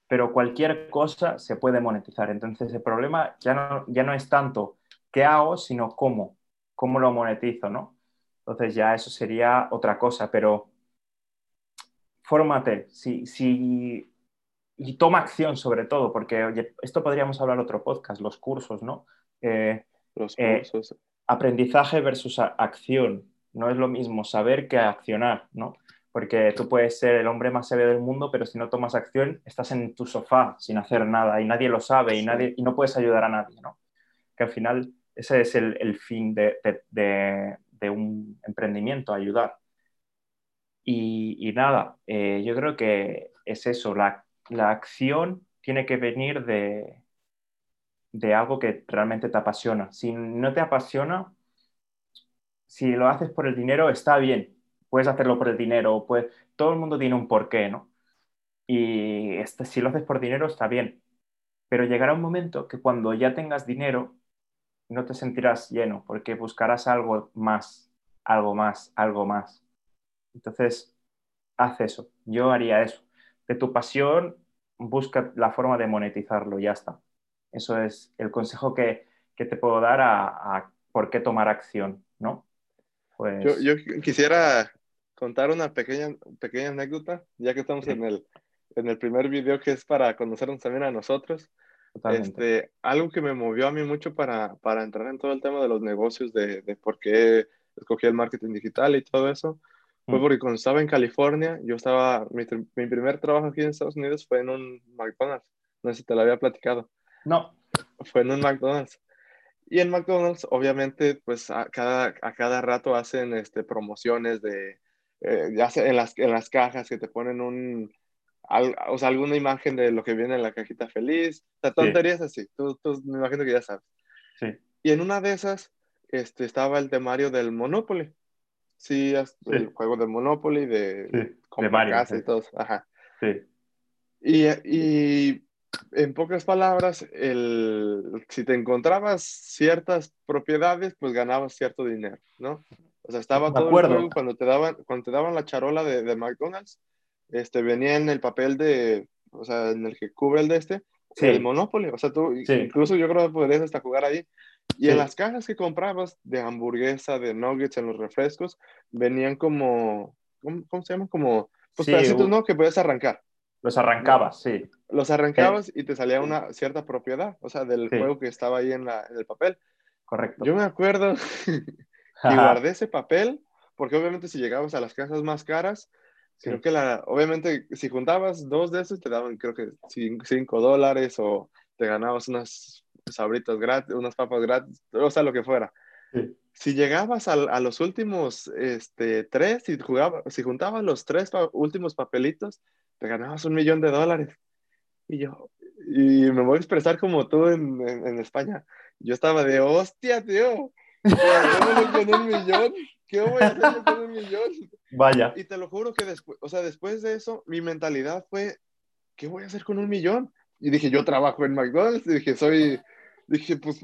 pero cualquier cosa se puede monetizar. Entonces el problema ya no, ya no es tanto qué hago, sino cómo, cómo lo monetizo, ¿no? Entonces ya eso sería otra cosa, pero fórmate, si, si, y toma acción sobre todo, porque oye, esto podríamos hablar otro podcast, los cursos, ¿no? Eh, los eh, cursos. aprendizaje versus acción no es lo mismo saber que accionar, ¿no? Porque tú puedes ser el hombre más sabio del mundo, pero si no tomas acción, estás en tu sofá sin hacer nada y nadie lo sabe y, nadie, y no puedes ayudar a nadie, ¿no? Que al final ese es el, fin de, un emprendimiento, ayudar. Y, nada, eh, yo creo que es eso, la, acción tiene que venir de, de algo que realmente te apasiona. Si no te apasiona, si lo haces por el dinero, está bien. Puedes hacerlo por el dinero, pues todo el mundo tiene un porqué, ¿no? Y este, si lo haces por dinero, está bien. Pero llegará un momento que cuando ya tengas dinero, no te sentirás lleno, porque buscarás algo más, algo más, algo más. Entonces, haz eso. Yo haría eso. De tu pasión, busca la forma de monetizarlo, ya está. Eso es el consejo que, te puedo dar a, por qué tomar acción, ¿no? Pues... Yo, quisiera contar una pequeña, pequeña anécdota, ya que estamos en, el, en el primer video que es para conocernos también a nosotros. Este, algo que me movió a mí mucho para, para entrar en todo el tema de los negocios, de, de por qué escogí el marketing digital y todo eso, fue mm. porque cuando estaba en California, yo estaba, mi, mi, primer trabajo aquí en Estados Unidos fue en un McDonald's. No sé si te lo había platicado. No. Fue en un McDonald's. Y en McDonald's, obviamente, pues a cada, a cada rato hacen este, promociones de, eh, ya sea en las, en las cajas que te ponen un, o sea, alguna imagen de lo que viene en la cajita feliz, o sea, tonterías así, tú, tú, me imagino que ya sabes. Sí. Y en una de esas este, estaba el temario del Monopoly. Sí, el juego del Monopoly, de, de Mario, casa y todo. Ajá. Sí. Y, y en pocas palabras, el, si te encontrabas ciertas propiedades, pues ganabas cierto dinero, ¿no? O sea, estaba todo el juego cuando te daban, cuando te daban la charola de, de, McDonald's, este, venía en el papel de, o sea, en el que cubre el de este, el Monopoly. O sea, tú, incluso yo creo que podrías hasta jugar ahí. Y en las cajas que comprabas de hamburguesa, de nuggets, en los refrescos, venían como, ¿cómo, se llama? Como, pues pedacitos, ¿no? Que puedes arrancar. Los arrancabas, sí. Los arrancabas y te salía una cierta propiedad, o sea, del juego que estaba ahí en, la, en, el papel. Correcto. Yo me acuerdo *laughs* y guardé ese papel, porque obviamente si llegabas a las casas más caras, creo que la, obviamente si juntabas dos de esos te daban creo que cinco dólares o te ganabas unas sabritas gratis, unas papas gratis, o sea, lo que fuera. Si llegabas a, a, los últimos este, tres, si, jugaba, si juntabas los tres últimos papelitos, te ganabas un millón de dólares. Y yo, y me voy a expresar como tú en, en, España. Yo estaba de, hostia, tío, con un millón? ¿Qué voy a hacer con un millón? Vaya. Y te lo juro que después, o sea, después de eso, mi mentalidad fue, ¿qué voy a hacer con un millón? Y dije, yo trabajo en McDonald's, y dije, soy, dije, pues,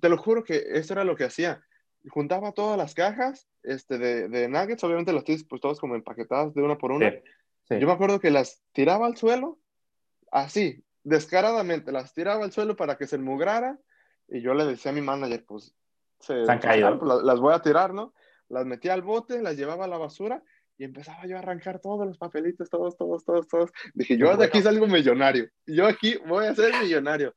te lo juro que eso era lo que hacía. Juntaba todas las cajas este, de, de nuggets, obviamente las tienes pues todas como empaquetadas de una por una. Yo me acuerdo que las tiraba al suelo, así, descaradamente, las tiraba al suelo para que se enmugrara, y yo le decía a mi manager, pues, se, han caído. Pues, las, voy a tirar, ¿no? Las metía al bote, las llevaba a la basura, y empezaba yo a arrancar todos los papelitos, todos, todos, todos, todos. Dije, yo de aquí salgo millonario, yo aquí voy a ser millonario.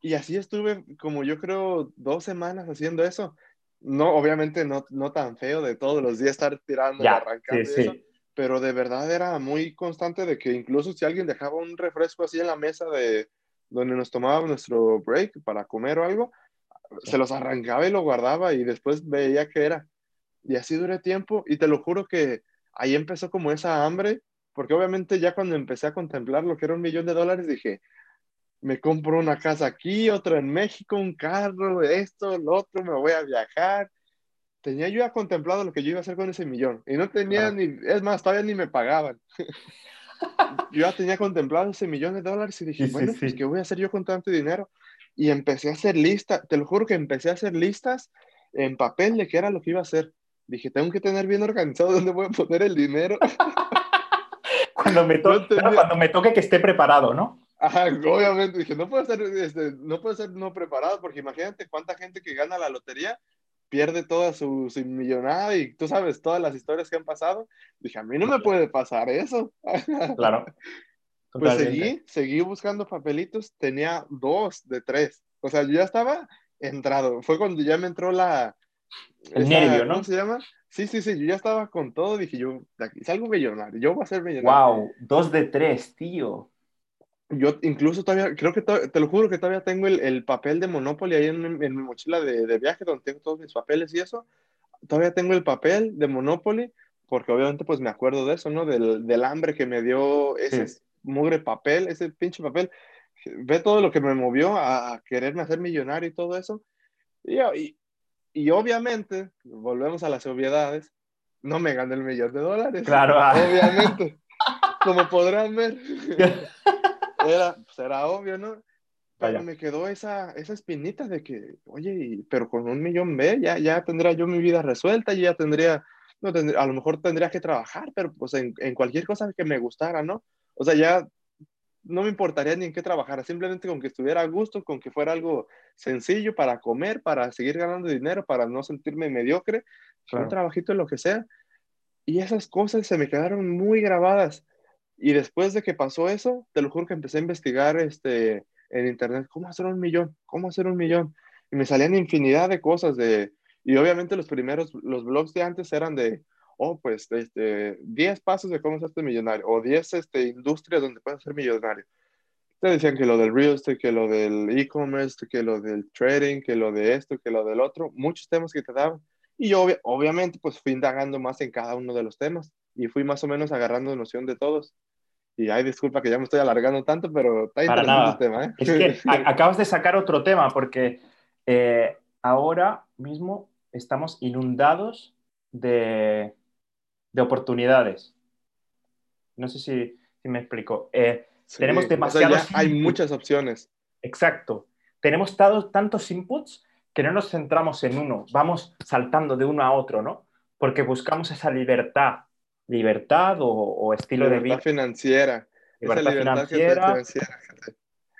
Y así estuve como yo creo dos semanas haciendo eso. No, obviamente no, no tan feo de todos los días estar tirando y arrancando eso, pero de verdad era muy constante de que incluso si alguien dejaba un refresco así en la mesa de donde nos tomábamos nuestro break para comer o algo, se los arrancaba y lo guardaba y después veía qué era. Y así duré tiempo y te lo juro que ahí empezó como esa hambre, porque obviamente ya cuando empecé a contemplar lo que era un millón de dólares dije, me compro una casa aquí, otra en México, un carro, esto, lo otro, me voy a viajar tenía yo ya contemplado lo que yo iba a hacer con ese millón. Y no tenía ni, es más, todavía ni me pagaban. *laughs* yo ya tenía contemplado ese millón de dólares y dije, bueno, pues, ¿qué voy a hacer yo con tanto dinero? Y empecé a hacer listas, te lo juro que empecé a hacer listas en papel de qué era lo que iba a hacer. Dije, tengo que tener bien organizado dónde voy a poner el dinero. *laughs* cuando, me toque, cuando me toque que esté preparado, ¿no? Ajá, obviamente, dije, no puedo ser, este, no puedo ser no preparado, porque imagínate cuánta gente que gana la lotería pierde toda su, su, millonada y tú sabes todas las historias que han pasado. Dije, a mí no me puede pasar eso. *laughs* Claro. Pues seguí, seguí buscando papelitos, tenía dos de tres. O sea, yo ya estaba entrado. Fue cuando ya me entró la... El nervio, ¿no? ¿Cómo se llama? Sí, sí, sí, yo ya estaba con todo. Dije, yo, de aquí salgo millonario, yo voy a ser millonario. ¡Wow! Dos de tres, tío yo incluso todavía, creo que te lo juro que todavía tengo el, el papel de Monopoly ahí en, en mi mochila de, de, viaje donde tengo todos mis papeles y eso. Todavía tengo el papel de Monopoly porque obviamente pues me acuerdo de eso, ¿no? Del, del hambre que me dio ese mugre papel, ese pinche papel ve todo lo que me movió a, quererme hacer millonario y todo eso. Y, y, y, obviamente, volvemos a las obviedades, no me gané el millón de dólares. Claro. *laughs* Obviamente. como podrán ver. *laughs* Era, pues era obvio, ¿no? Pero me quedó esa, esa espinita de que, oye, pero con un millón B ya, ya tendría yo mi vida resuelta, ya tendría, no tendría, a lo mejor tendría que trabajar, pero pues en, en, cualquier cosa que me gustara, ¿no? O sea, ya no me importaría ni en qué trabajara, simplemente con que estuviera a gusto, con que fuera algo sencillo para comer, para seguir ganando dinero, para no sentirme mediocre, un trabajito en lo que sea. Y esas cosas se me quedaron muy grabadas. Y después de que pasó eso, te lo juro que empecé a investigar este, en internet, ¿cómo hacer un millón? ¿Cómo hacer un millón? Y me salían infinidad de cosas de, y obviamente los primeros, los blogs de antes eran de, oh, pues, este, 10 pasos de cómo hacerte millonario, o 10 este, industrias donde puedes ser millonario. Te decían que lo del real estate, que lo del e-commerce, que lo del trading, que lo de esto, que lo del otro, muchos temas que te daban. Y yo obviamente pues fui indagando más en cada uno de los temas y fui más o menos agarrando noción de todos. Y ay, disculpa que ya me estoy alargando tanto, pero está interesante el tema. ¿eh? Es que *laughs* acabas de sacar otro tema, porque eh, ahora mismo estamos inundados de, de oportunidades. No sé si, si me explico. Eh, tenemos demasiados. hay muchas opciones. Exacto. Tenemos tantos inputs que no nos centramos en uno, vamos saltando de uno a otro, ¿no? Porque buscamos esa libertad libertad o, estilo de vida. Financiera. Libertad, financiera.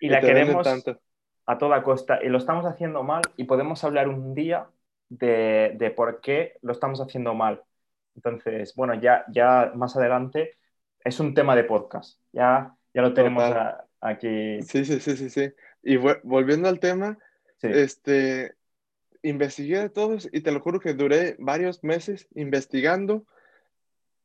Y la queremos a toda costa. Y lo estamos haciendo mal y podemos hablar un día de, de, por qué lo estamos haciendo mal. Entonces, bueno, ya, ya más adelante es un tema de podcast. Ya, ya lo tenemos aquí. Sí, sí, sí, sí, sí. Y volviendo al tema, este, investigué de todos y te lo juro que duré varios meses investigando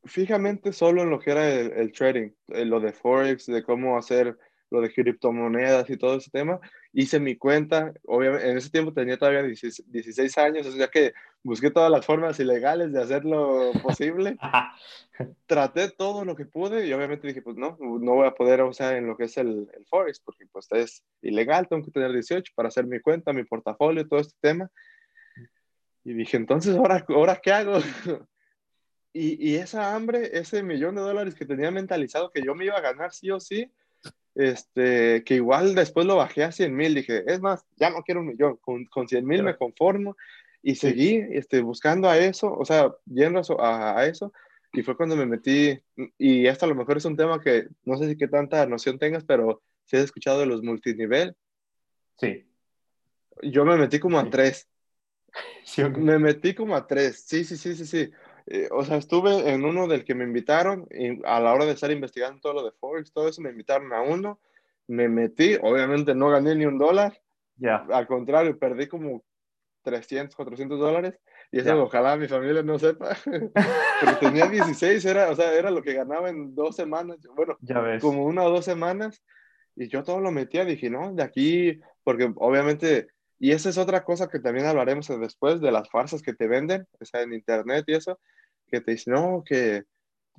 fijamente solo en lo que era el, trading, eh, lo de Forex, de cómo hacer lo de criptomonedas y todo ese tema. Hice mi cuenta, obviamente en ese tiempo tenía todavía 16, años, o sea que busqué todas las formas ilegales de hacerlo posible. *laughs* Traté todo lo que pude y obviamente dije, pues no, no voy a poder usar en lo que es el, el Forex porque pues es ilegal, tengo que tener 18 para hacer mi cuenta, mi portafolio, todo este tema. Y dije, entonces, ¿ahora, ¿ahora qué hago? *laughs* Y, esa hambre, ese millón de dólares que tenía mentalizado que yo me iba a ganar sí o sí, este, que igual después lo bajé a 100 mil, dije, es más, ya no quiero un millón, con, con 100 mil me conformo y seguí este, buscando a eso, o sea, yendo a, a, eso, y fue cuando me metí, y esto a lo mejor es un tema que no sé si qué tanta noción tengas, pero si has escuchado de los multinivel. Sí. Yo me metí como a tres. *laughs* Sí, Me metí como a tres, sí, sí, sí, sí, sí. Eh, o sea, estuve en uno del que me invitaron y a la hora de estar investigando todo lo de Forex, todo eso, me invitaron a uno, me metí, obviamente no gané ni un dólar, ya al contrario, perdí como 300, 400 dólares y eso ojalá mi familia no sepa, *laughs* porque tenía 16, era, o sea, era lo que ganaba en dos semanas, bueno, ya ves. como una o dos semanas y yo todo lo metía, dije, no, de aquí, porque obviamente y esa es otra cosa que también hablaremos después de las farsas que te venden, sea, en internet y eso, que te dicen, no, que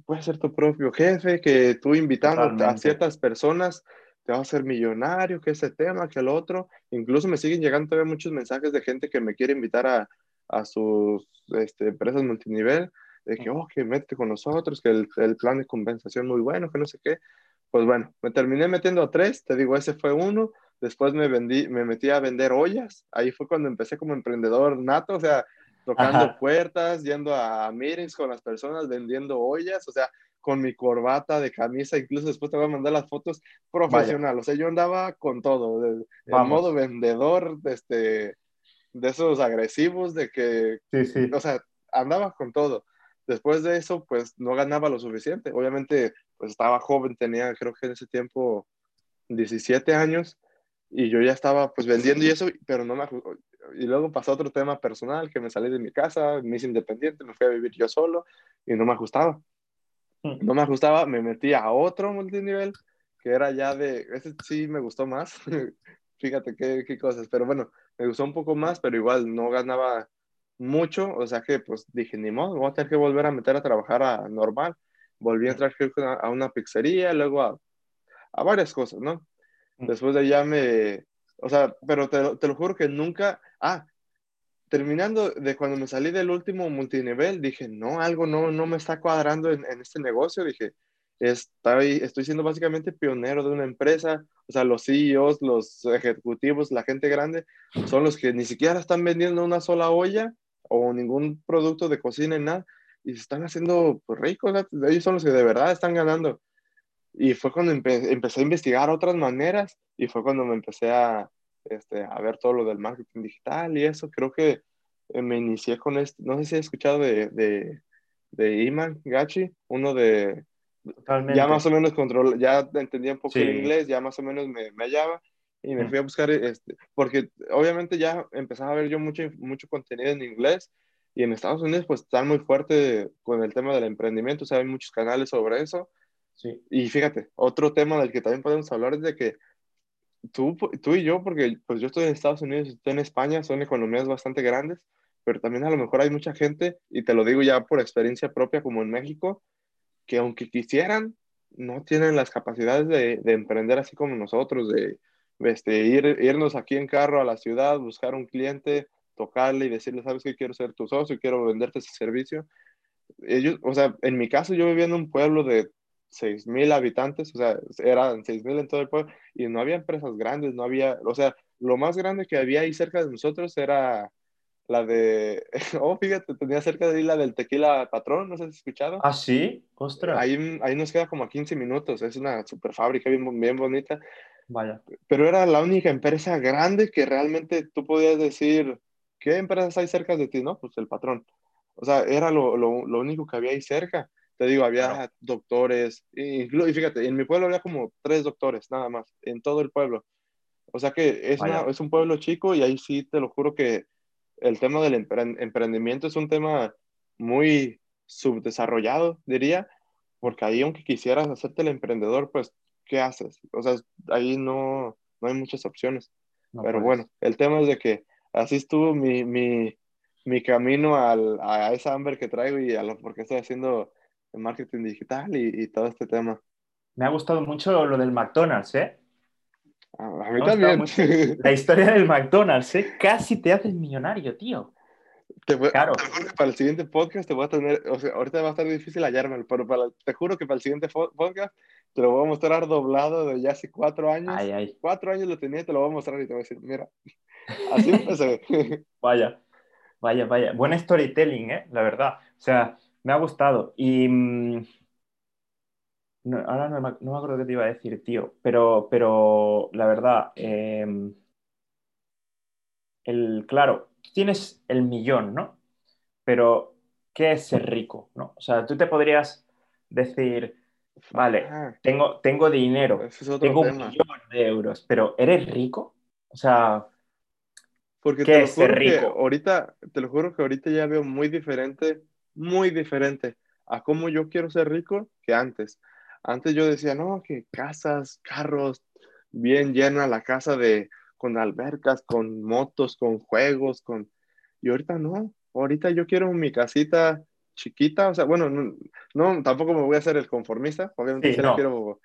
puedes ser tu propio jefe, que tú invitando a ciertas personas te vas a hacer millonario, que ese tema, que el otro. Incluso me siguen llegando todavía muchos mensajes de gente que me quiere invitar a, a sus este, empresas multinivel, de que, oh, que mete con nosotros, que el, el plan de compensación muy bueno, que no sé qué. Pues bueno, me terminé metiendo a tres, te digo, ese fue uno. Después me, vendí, me metí a vender ollas. Ahí fue cuando empecé como emprendedor nato, o sea, tocando puertas, yendo a meetings con las personas, vendiendo ollas, o sea, con mi corbata de camisa, incluso después te voy a mandar las fotos profesional, o sea, yo andaba con todo, de, modo vendedor, de, este, de esos agresivos, de que, sí, sí. o sea, andaba con todo. Después de eso, pues no ganaba lo suficiente. Obviamente, pues estaba joven, tenía creo que en ese tiempo 17 años y yo ya estaba pues vendiendo y eso, pero no me y luego pasó otro tema personal que me salí de mi casa, me hice independiente, me fui a vivir yo solo y no me ajustaba. Mm. No me ajustaba, me metí a otro multinivel que era ya de, ese sí me gustó más, *laughs* fíjate qué, qué cosas, pero bueno, me gustó un poco más, pero igual no ganaba mucho, o sea que pues dije, ni modo, voy a tener que volver a meter a trabajar a normal. Volví a entrar a una pizzería, luego a, a varias cosas, ¿no? Mm. Después de allá me, o sea, pero te, te, lo juro que nunca, ah, terminando de cuando me salí del último multinivel, dije, no, algo no, no me está cuadrando en, en este negocio, dije, estoy, estoy siendo básicamente pionero de una empresa, o sea, los CEOs, los ejecutivos, la gente grande, son los que ni siquiera están vendiendo una sola olla o ningún producto de cocina en nada, y se están haciendo ricos, ellos son los que de verdad están ganando. Y fue cuando empecé a investigar otras maneras y fue cuando me empecé a, este, a ver todo lo del marketing digital y eso. Creo que eh, me inicié con este, no sé si he escuchado de, de, de Iman Gachi, uno de, ya más o menos control, ya entendía un poco el inglés, ya más o menos me, me hallaba y me fui a buscar, este, porque obviamente ya empezaba a ver yo mucho, mucho contenido en inglés y en Estados Unidos pues están muy fuerte con el tema del emprendimiento, o sea, hay muchos canales sobre eso. Sí. Y fíjate, otro tema del que también podemos hablar es de que tú, tú y yo, porque pues yo estoy en Estados Unidos y estoy en España, son economías bastante grandes, pero también a lo mejor hay mucha gente, y te lo digo ya por experiencia propia como en México, que aunque quisieran, no tienen las capacidades de, de emprender así como nosotros, de este, ir, irnos aquí en carro a la ciudad, buscar un cliente, tocarle y decirle, sabes que quiero ser tu socio, quiero venderte ese servicio. Ellos, o sea, en mi caso yo vivía en un pueblo de 6.000 habitantes, o sea, eran 6.000 en todo el pueblo y no había empresas grandes, no había, o sea, lo más grande que había ahí cerca de nosotros era la de, *laughs* oh, fíjate, tenía cerca de ahí la del tequila patrón, ¿no sé si has escuchado? Ah, sí, ostras. Ahí, ahí nos queda como a 15 minutos, es una super fábrica bien, bien bonita. Vaya. Pero era la única empresa grande que realmente tú podías decir, ¿qué empresas hay cerca de ti? No, pues el patrón. O sea, era lo, lo, lo único que había ahí cerca. Te digo, había doctores, y, y, fíjate, en mi pueblo había como tres doctores, nada más, en todo el pueblo. O sea que es, una, es un pueblo chico y ahí sí te lo juro que el tema del emprendimiento es un tema muy subdesarrollado, diría, porque ahí aunque quisieras hacerte el emprendedor, pues, ¿qué haces? O sea, ahí no, no hay muchas opciones. Pero bueno, el tema es de que así estuvo mi, mi, mi camino al, a esa hambre que traigo y a lo porque estoy haciendo marketing digital y, y, todo este tema. Me ha gustado mucho lo del McDonald's, ¿eh? A, mí también. *laughs* La historia del McDonald's, ¿eh? Casi te haces millonario, tío. Te claro. para el siguiente podcast te voy a tener, o sea, ahorita va a estar difícil hallarme, pero para, te juro que para el siguiente podcast te lo voy a mostrar doblado de ya hace cuatro años. Ay, ay. Cuatro años lo tenía te lo voy a mostrar y te voy a decir, mira, así empecé. *laughs* vaya, vaya, vaya. Buen storytelling, ¿eh? La verdad. O sea, me ha gustado. Y... No, ahora no me, no me, acuerdo qué te iba a decir, tío, pero, pero la verdad, eh, el, claro, tienes el millón, ¿no? Pero, ¿qué es ser rico? ¿no? O sea, tú te podrías decir, vale, tengo, tengo dinero, tengo un millón de euros, pero ¿eres rico? O sea, Porque ¿qué es ser rico? ahorita, te lo juro que ahorita ya veo muy diferente, muy diferente a cómo yo quiero ser rico que antes. Antes yo decía, no, que casas, carros, bien llena la casa de, con albercas, con motos, con juegos, con... Y ahorita no, ahorita yo quiero mi casita chiquita, o sea, bueno, no, tampoco me voy a hacer el conformista, obviamente sí, no. quiero,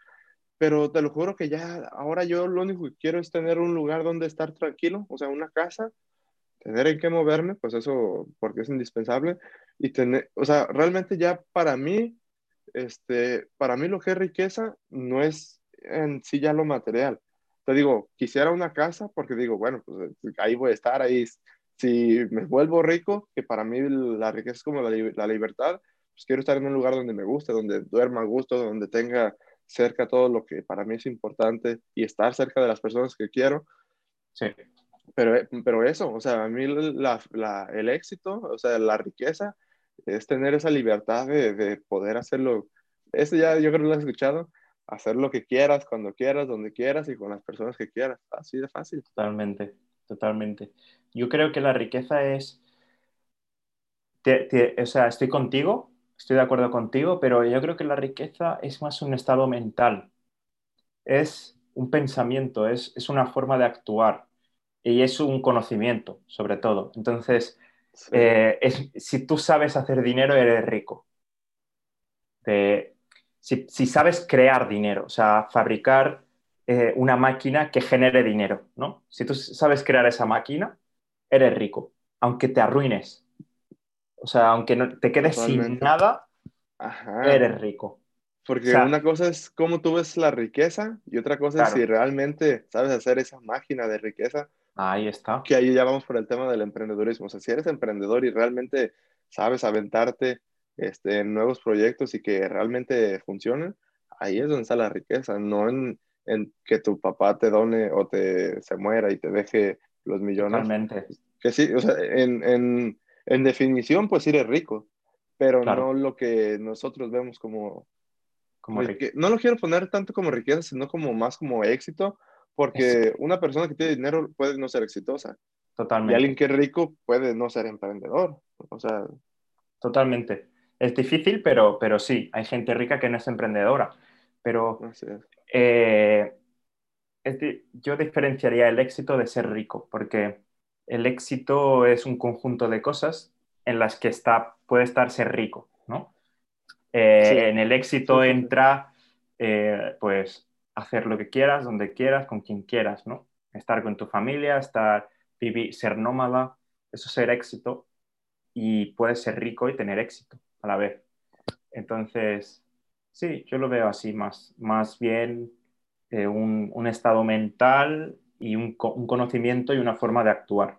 pero te lo juro que ya, ahora yo lo único que quiero es tener un lugar donde estar tranquilo, o sea, una casa, tener en qué moverme, pues eso, porque es indispensable, y tener, o sea, realmente ya para mí, este, para mí lo que es riqueza no es en sí ya lo material. Te digo, quisiera una casa porque digo, bueno, pues ahí voy a estar, ahí si me vuelvo rico, que para mí la riqueza es como la, la libertad, pues quiero estar en un lugar donde me guste, donde duerma a gusto, donde tenga cerca todo lo que para mí es importante y estar cerca de las personas que quiero. Sí. Pero, pero eso, o sea, a mí la, el éxito, o sea, la riqueza es tener esa libertad de, de poder hacerlo. Eso ya yo creo que lo has escuchado, hacer lo que quieras, cuando quieras, donde quieras y con las personas que quieras. Así de fácil. Totalmente, totalmente. Yo creo que la riqueza es, o sea, estoy contigo, estoy de acuerdo contigo, pero yo creo que la riqueza es más un estado mental, es un pensamiento, es, es una forma de actuar y es un conocimiento, sobre todo. Entonces, sí. eh, es, si tú sabes hacer dinero, eres rico. De, si, si, sabes crear dinero, o sea, fabricar eh, una máquina que genere dinero, ¿no? Si tú sabes crear esa máquina, eres rico, aunque te arruines. O sea, aunque no, te quedes sin nada, eres rico. Porque una cosa es cómo tú ves la riqueza y otra cosa es si realmente sabes hacer esa máquina de riqueza. Ahí está. Que ahí ya vamos por el tema del emprendedurismo. O sea, si eres emprendedor y realmente sabes aventarte este, en nuevos proyectos y que realmente funcionen, ahí es donde está la riqueza, no en, en, que tu papá te done o te se muera y te deje los millones. Totalmente. Que sí, o sea, en, en, en definición, pues eres rico, pero no lo que nosotros vemos como... como no lo quiero poner tanto como riqueza, sino como más como éxito, porque una persona que tiene dinero puede no ser exitosa. Totalmente. Y alguien que es rico puede no ser emprendedor. O sea... Totalmente. Es difícil, pero, pero sí, hay gente rica que no es emprendedora. Pero eh, yo diferenciaría el éxito de ser rico, porque el éxito es un conjunto de cosas en las que está, puede estar ser rico, ¿no? Eh, en el éxito entra, eh, pues, hacer lo que quieras, donde quieras, con quien quieras, ¿no? Estar con tu familia, estar, vivir, ser nómada, eso es ser éxito y puedes ser rico y tener éxito a la vez. Entonces, sí, yo lo veo así, más, más bien eh, un, un, estado mental y un, un, conocimiento y una forma de actuar.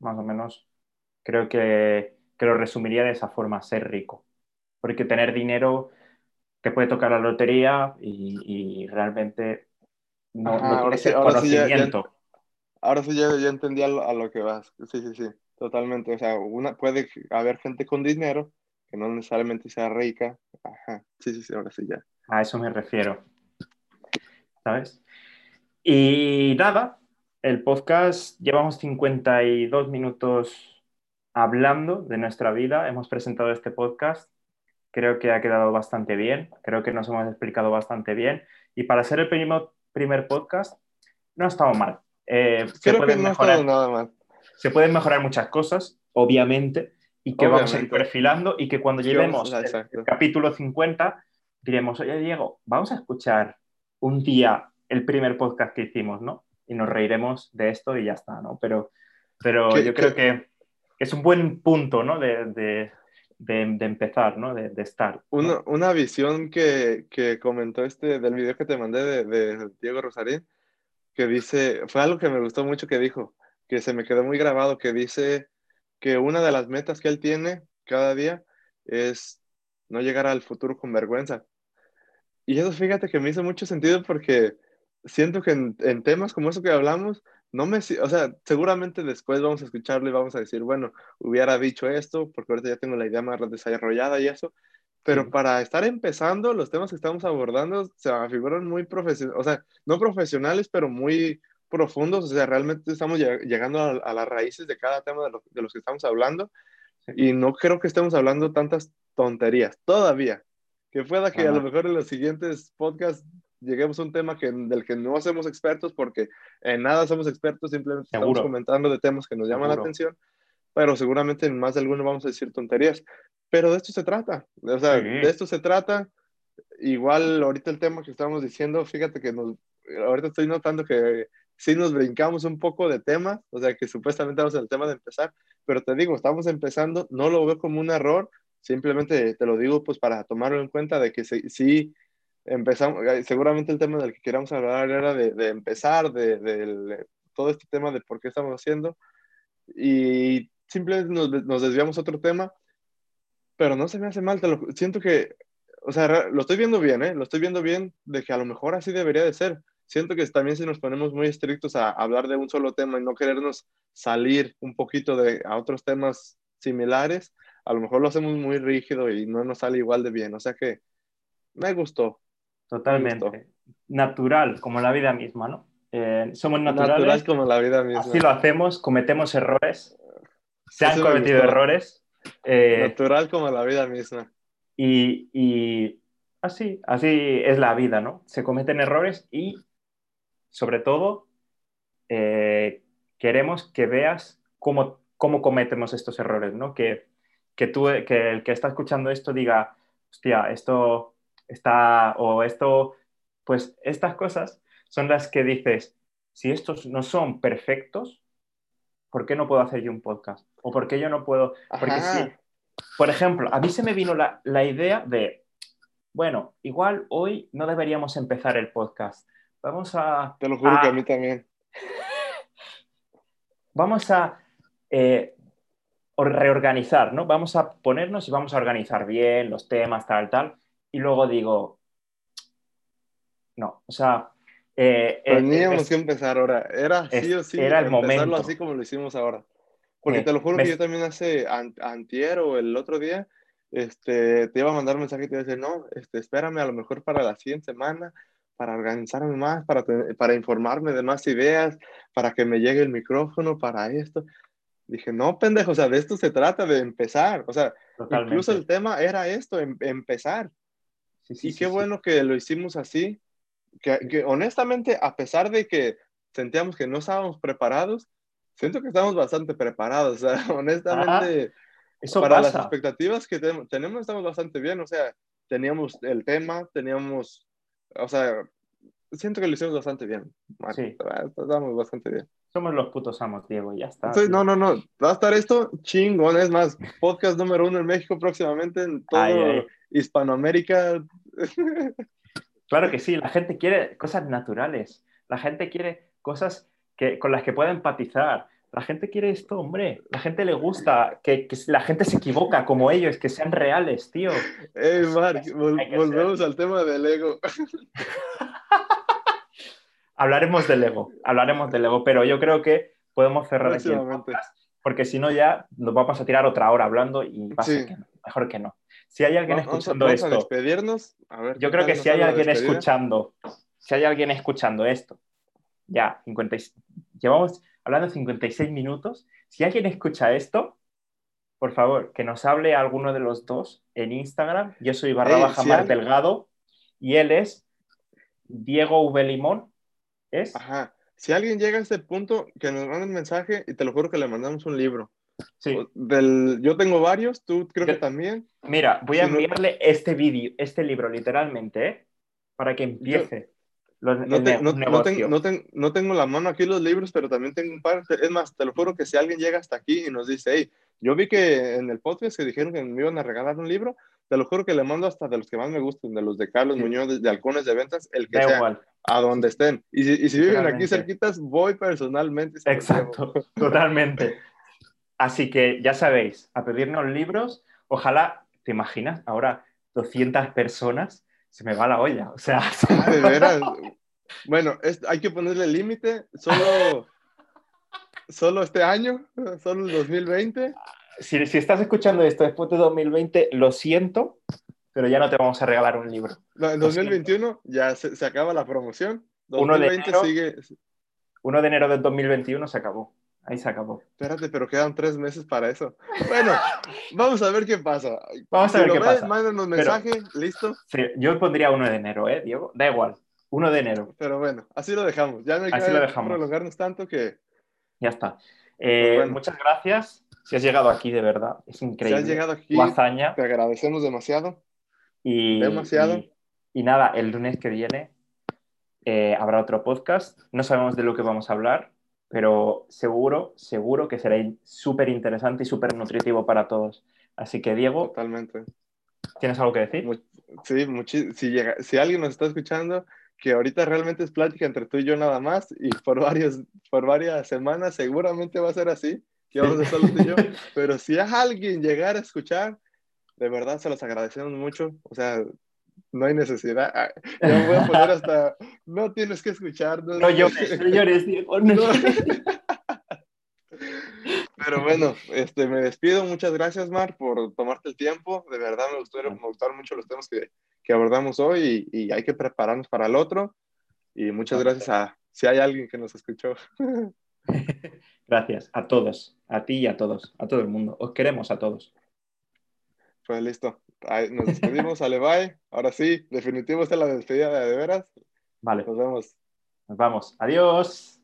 Más o menos, creo que, que lo resumiría de esa forma, ser rico. Porque tener dinero te puede tocar la lotería y, y realmente no, no tienes el conocimiento. ahora sí ya, ya entendí a lo, a lo, que vas. Sí, sí, sí, totalmente. O sea, una, puede haber gente con dinero que no necesariamente sea rica. Ajá, sí, sí, sí, ahora sí ya. A eso me refiero. ¿sabes? Y nada, el podcast llevamos 52 minutos hablando de nuestra vida, hemos presentado este podcast, creo que ha quedado bastante bien, creo que nos hemos explicado bastante bien y para ser el primer, primer podcast no ha estado mal. Eh, creo se que no mejorar, ha nada mal. Se pueden mejorar muchas cosas, obviamente, y que vamos a ir perfilando y que cuando lleguemos al capítulo 50 diremos, oye Diego, vamos a escuchar un día el primer podcast que hicimos, ¿no? Y nos reiremos de esto y ya está, ¿no? Pero, pero yo creo que es un buen punto, ¿no? De, de, de, empezar, ¿no? De, estar. Una, una, visión que, que, comentó este del video que te mandé de, Diego Rosarín, que dice, fue algo que me gustó mucho que dijo, que se me quedó muy grabado, que dice que una de las metas que él tiene cada día es no llegar al futuro con vergüenza. Y eso fíjate que me hizo mucho sentido porque siento que en, temas como eso que hablamos, no me, o sea, seguramente después vamos a escucharlo y vamos a decir, bueno, hubiera dicho esto, porque ahorita ya tengo la idea más desarrollada y eso, pero para estar empezando, los temas que estamos abordando se figuran muy profesionales, o sea, no profesionales, pero muy profundos, o sea, realmente estamos llegando a, las raíces de cada tema de, de los que estamos hablando. Y no creo que estemos hablando tantas tonterías todavía que pueda que a lo mejor en los siguientes podcasts lleguemos a un tema que, del que no hacemos expertos porque en nada somos expertos, simplemente estamos comentando de temas que nos llaman la atención, pero seguramente en más de alguno vamos a decir tonterías. Pero de esto se trata, o sea, de esto se trata. Igual ahorita el tema que estamos diciendo, fíjate que nos, ahorita estoy notando que sí nos brincamos un poco de tema, o sea, que supuestamente vamos en el tema de empezar, pero te digo, estamos empezando, no lo veo como un error, Simplemente te lo digo pues para tomarlo en cuenta de que sí, empezamos, eh, seguramente el tema del que queríamos hablar era de, empezar, de, todo este tema de por qué estamos haciendo y simplemente nos, desviamos a otro tema, pero no se me hace mal, te lo, siento que, o sea, lo estoy viendo bien, ¿eh? Lo estoy viendo bien de que a lo mejor así debería de ser. Siento que también si nos ponemos muy estrictos a hablar de un solo tema y no querernos salir un poquito de, a otros temas similares, a lo mejor lo hacemos muy rígido y no nos sale igual de bien. O sea que me gustó. Totalmente. Natural, como la vida misma, ¿no? Eh, somos naturales. Natural como la vida misma. Así lo hacemos, cometemos errores. Se han cometido errores. Eh, Natural como la vida misma. Y, y, así, así es la vida, ¿no? Se cometen errores y, sobre todo, eh, queremos que veas cómo, cómo cometemos estos errores, ¿no? Que que, tú, que el que está escuchando esto diga, hostia, esto está, o esto, pues estas cosas son las que dices, si estos no son perfectos, ¿por qué no puedo hacer yo un podcast? ¿O por qué yo no puedo? Porque sí. Por ejemplo, a mí se me vino la, la idea de, bueno, igual hoy no deberíamos empezar el podcast. Vamos a, Te lo juro que Ah. a mí también. *laughs* vamos a eh, or- reorganizar, ¿no? Vamos a ponernos y vamos a organizar bien los temas, tal, tal. Y luego digo, no, o sea, eh, eh, Teníamos es- que empezar ahora. Era sí es- o sí era el momento. así como lo hicimos ahora. Porque Eh, te lo juro me- que yo también hace an- antier o el otro día, este, te iba a mandar un mensaje y te iba a decir, no, este, espérame a lo mejor para la siguiente semana, para organizarme más, para, para informarme de más ideas, para que me llegue el micrófono, para esto. Dije, no, pendejo, o sea, de esto se trata, de empezar. O sea, totalmente. incluso el tema era esto, em- empezar. Sí, sí, y qué sí. bueno que lo hicimos así, que, que honestamente, a pesar de que sentíamos que no estábamos preparados, siento que estamos bastante preparados. O sea, *laughs* honestamente, Eso para las pasa. expectativas que te- tenemos, estamos bastante bien. O sea, teníamos el tema, teníamos, o sea, siento que lo hicimos bastante bien. Sí. Estamos bastante bien. Somos los putos amos, Diego, ya está. Entonces, no, no, no, va a estar esto chingón. Es más, podcast número uno en México próximamente en todo Ay, ay. Hispanoamérica. Claro que sí, la gente quiere cosas naturales, la gente quiere cosas que, con las que pueda empatizar, la gente quiere esto, hombre, la gente le gusta que, que la gente se equivoca como ellos, que sean reales, tío. Mark, vol- volvemos al tema del ego. *laughs* Hablaremos del ego, hablaremos del ego, pero yo creo que podemos cerrar aquí el podcast, porque si no ya nos vamos a tirar otra hora hablando y va a ser Sí. que no, mejor que no. Si hay alguien Vamos, escuchando vamos a esto, despedirnos. A ver, Yo ¿qué creo que si hay alguien escuchando, si hay alguien escuchando esto, ya, 50 y- llevamos hablando 56 minutos, si alguien escucha esto, por favor, que nos hable alguno de los dos en Instagram. Yo soy barra Ey, baja si Mar al- Delgado y él es Diego V. Limón. ¿Es? Ajá. Si alguien llega a este punto, que nos mande un mensaje y te lo juro que le mandamos un libro. Sí. Del, yo tengo varios, tú creo Yo- que también. Mira, voy a Si no- enviarle este vídeo, este libro, literalmente, ¿eh? para que empiece los- No, te- no- ten- no ten- no tengo la mano aquí los libros, pero también tengo un par. Es más, te lo juro que si alguien llega hasta aquí y nos dice, hey, yo vi que en el podcast que dijeron que me iban a regalar un libro, te lo juro que le mando hasta de los que más me gustan, de los de Carlos Sí. Muñoz, de, de Halcones de Ventas, el que Da sea, igual. a donde estén. Y si, y si viven aquí cerquitas, voy personalmente. Exacto, *laughs* totalmente. Así que ya sabéis, a pedirnos libros. Ojalá, ¿te imaginas? Ahora 200 personas, se me va la olla. O sea, *laughs* de veras. Bueno, es- hay que ponerle límite. Solo, solo este año, solo el 2020. si, si estás escuchando esto después de 2020, lo siento, pero ya no te vamos a regalar un libro. No, en Lo 2021 ya se, se acaba la promoción. Uno de 2020 enero. sigue. 1 de enero del 2021 se acabó. Ahí se acabó. Espérate, pero quedan tres meses para eso. Bueno, *laughs* vamos a ver qué pasa. Vamos a Si ver lo qué ves, pasa. Mándanos Pero- mensaje, listo. Sí, yo pondría 1 de enero, ¿eh, Diego? Da igual. 1 de enero. Pero bueno, así lo dejamos. Ya no hay Así que lo dejamos. prolongarnos tanto que Ya está. Eh, Pues bueno. Muchas gracias. Si has llegado aquí, de verdad, es si increíble. has llegado aquí, Tu hazaña. te agradecemos demasiado. Y, Demasiado. Y, y nada, el lunes que viene eh, habrá otro podcast. No sabemos de lo que vamos a hablar, pero seguro, seguro que será súper interesante y súper nutritivo para todos. Así que, Diego, Totalmente. ¿tienes algo que decir? Mu- Sí, si, llega, si alguien nos está escuchando, que ahorita realmente es plática entre tú y yo nada más, y por, varios, por varias semanas seguramente va a ser así, que vamos a estar tú y yo, *laughs* pero si a alguien llegar a escuchar, de verdad se los agradecemos mucho, o sea, no hay necesidad, Ah, me voy a poner hasta, no tienes que escuchar, No llores, no llores, Diego. no *laughs* No. llores. Pero bueno, este, me despido. Muchas gracias, Mar, por tomarte el tiempo. De verdad me, gustó, me gustaron mucho los temas que, que abordamos hoy y, y hay que prepararnos para el otro. Y muchas gracias a si hay alguien que nos escuchó. *laughs* Gracias a todos, a ti y a todos, a todo el mundo. Os queremos a todos. Pues listo. Nos despedimos, sale bye. Ahora sí, definitivo esta es la despedida de, de veras. Vale, Nos vemos. nos vamos. Adiós.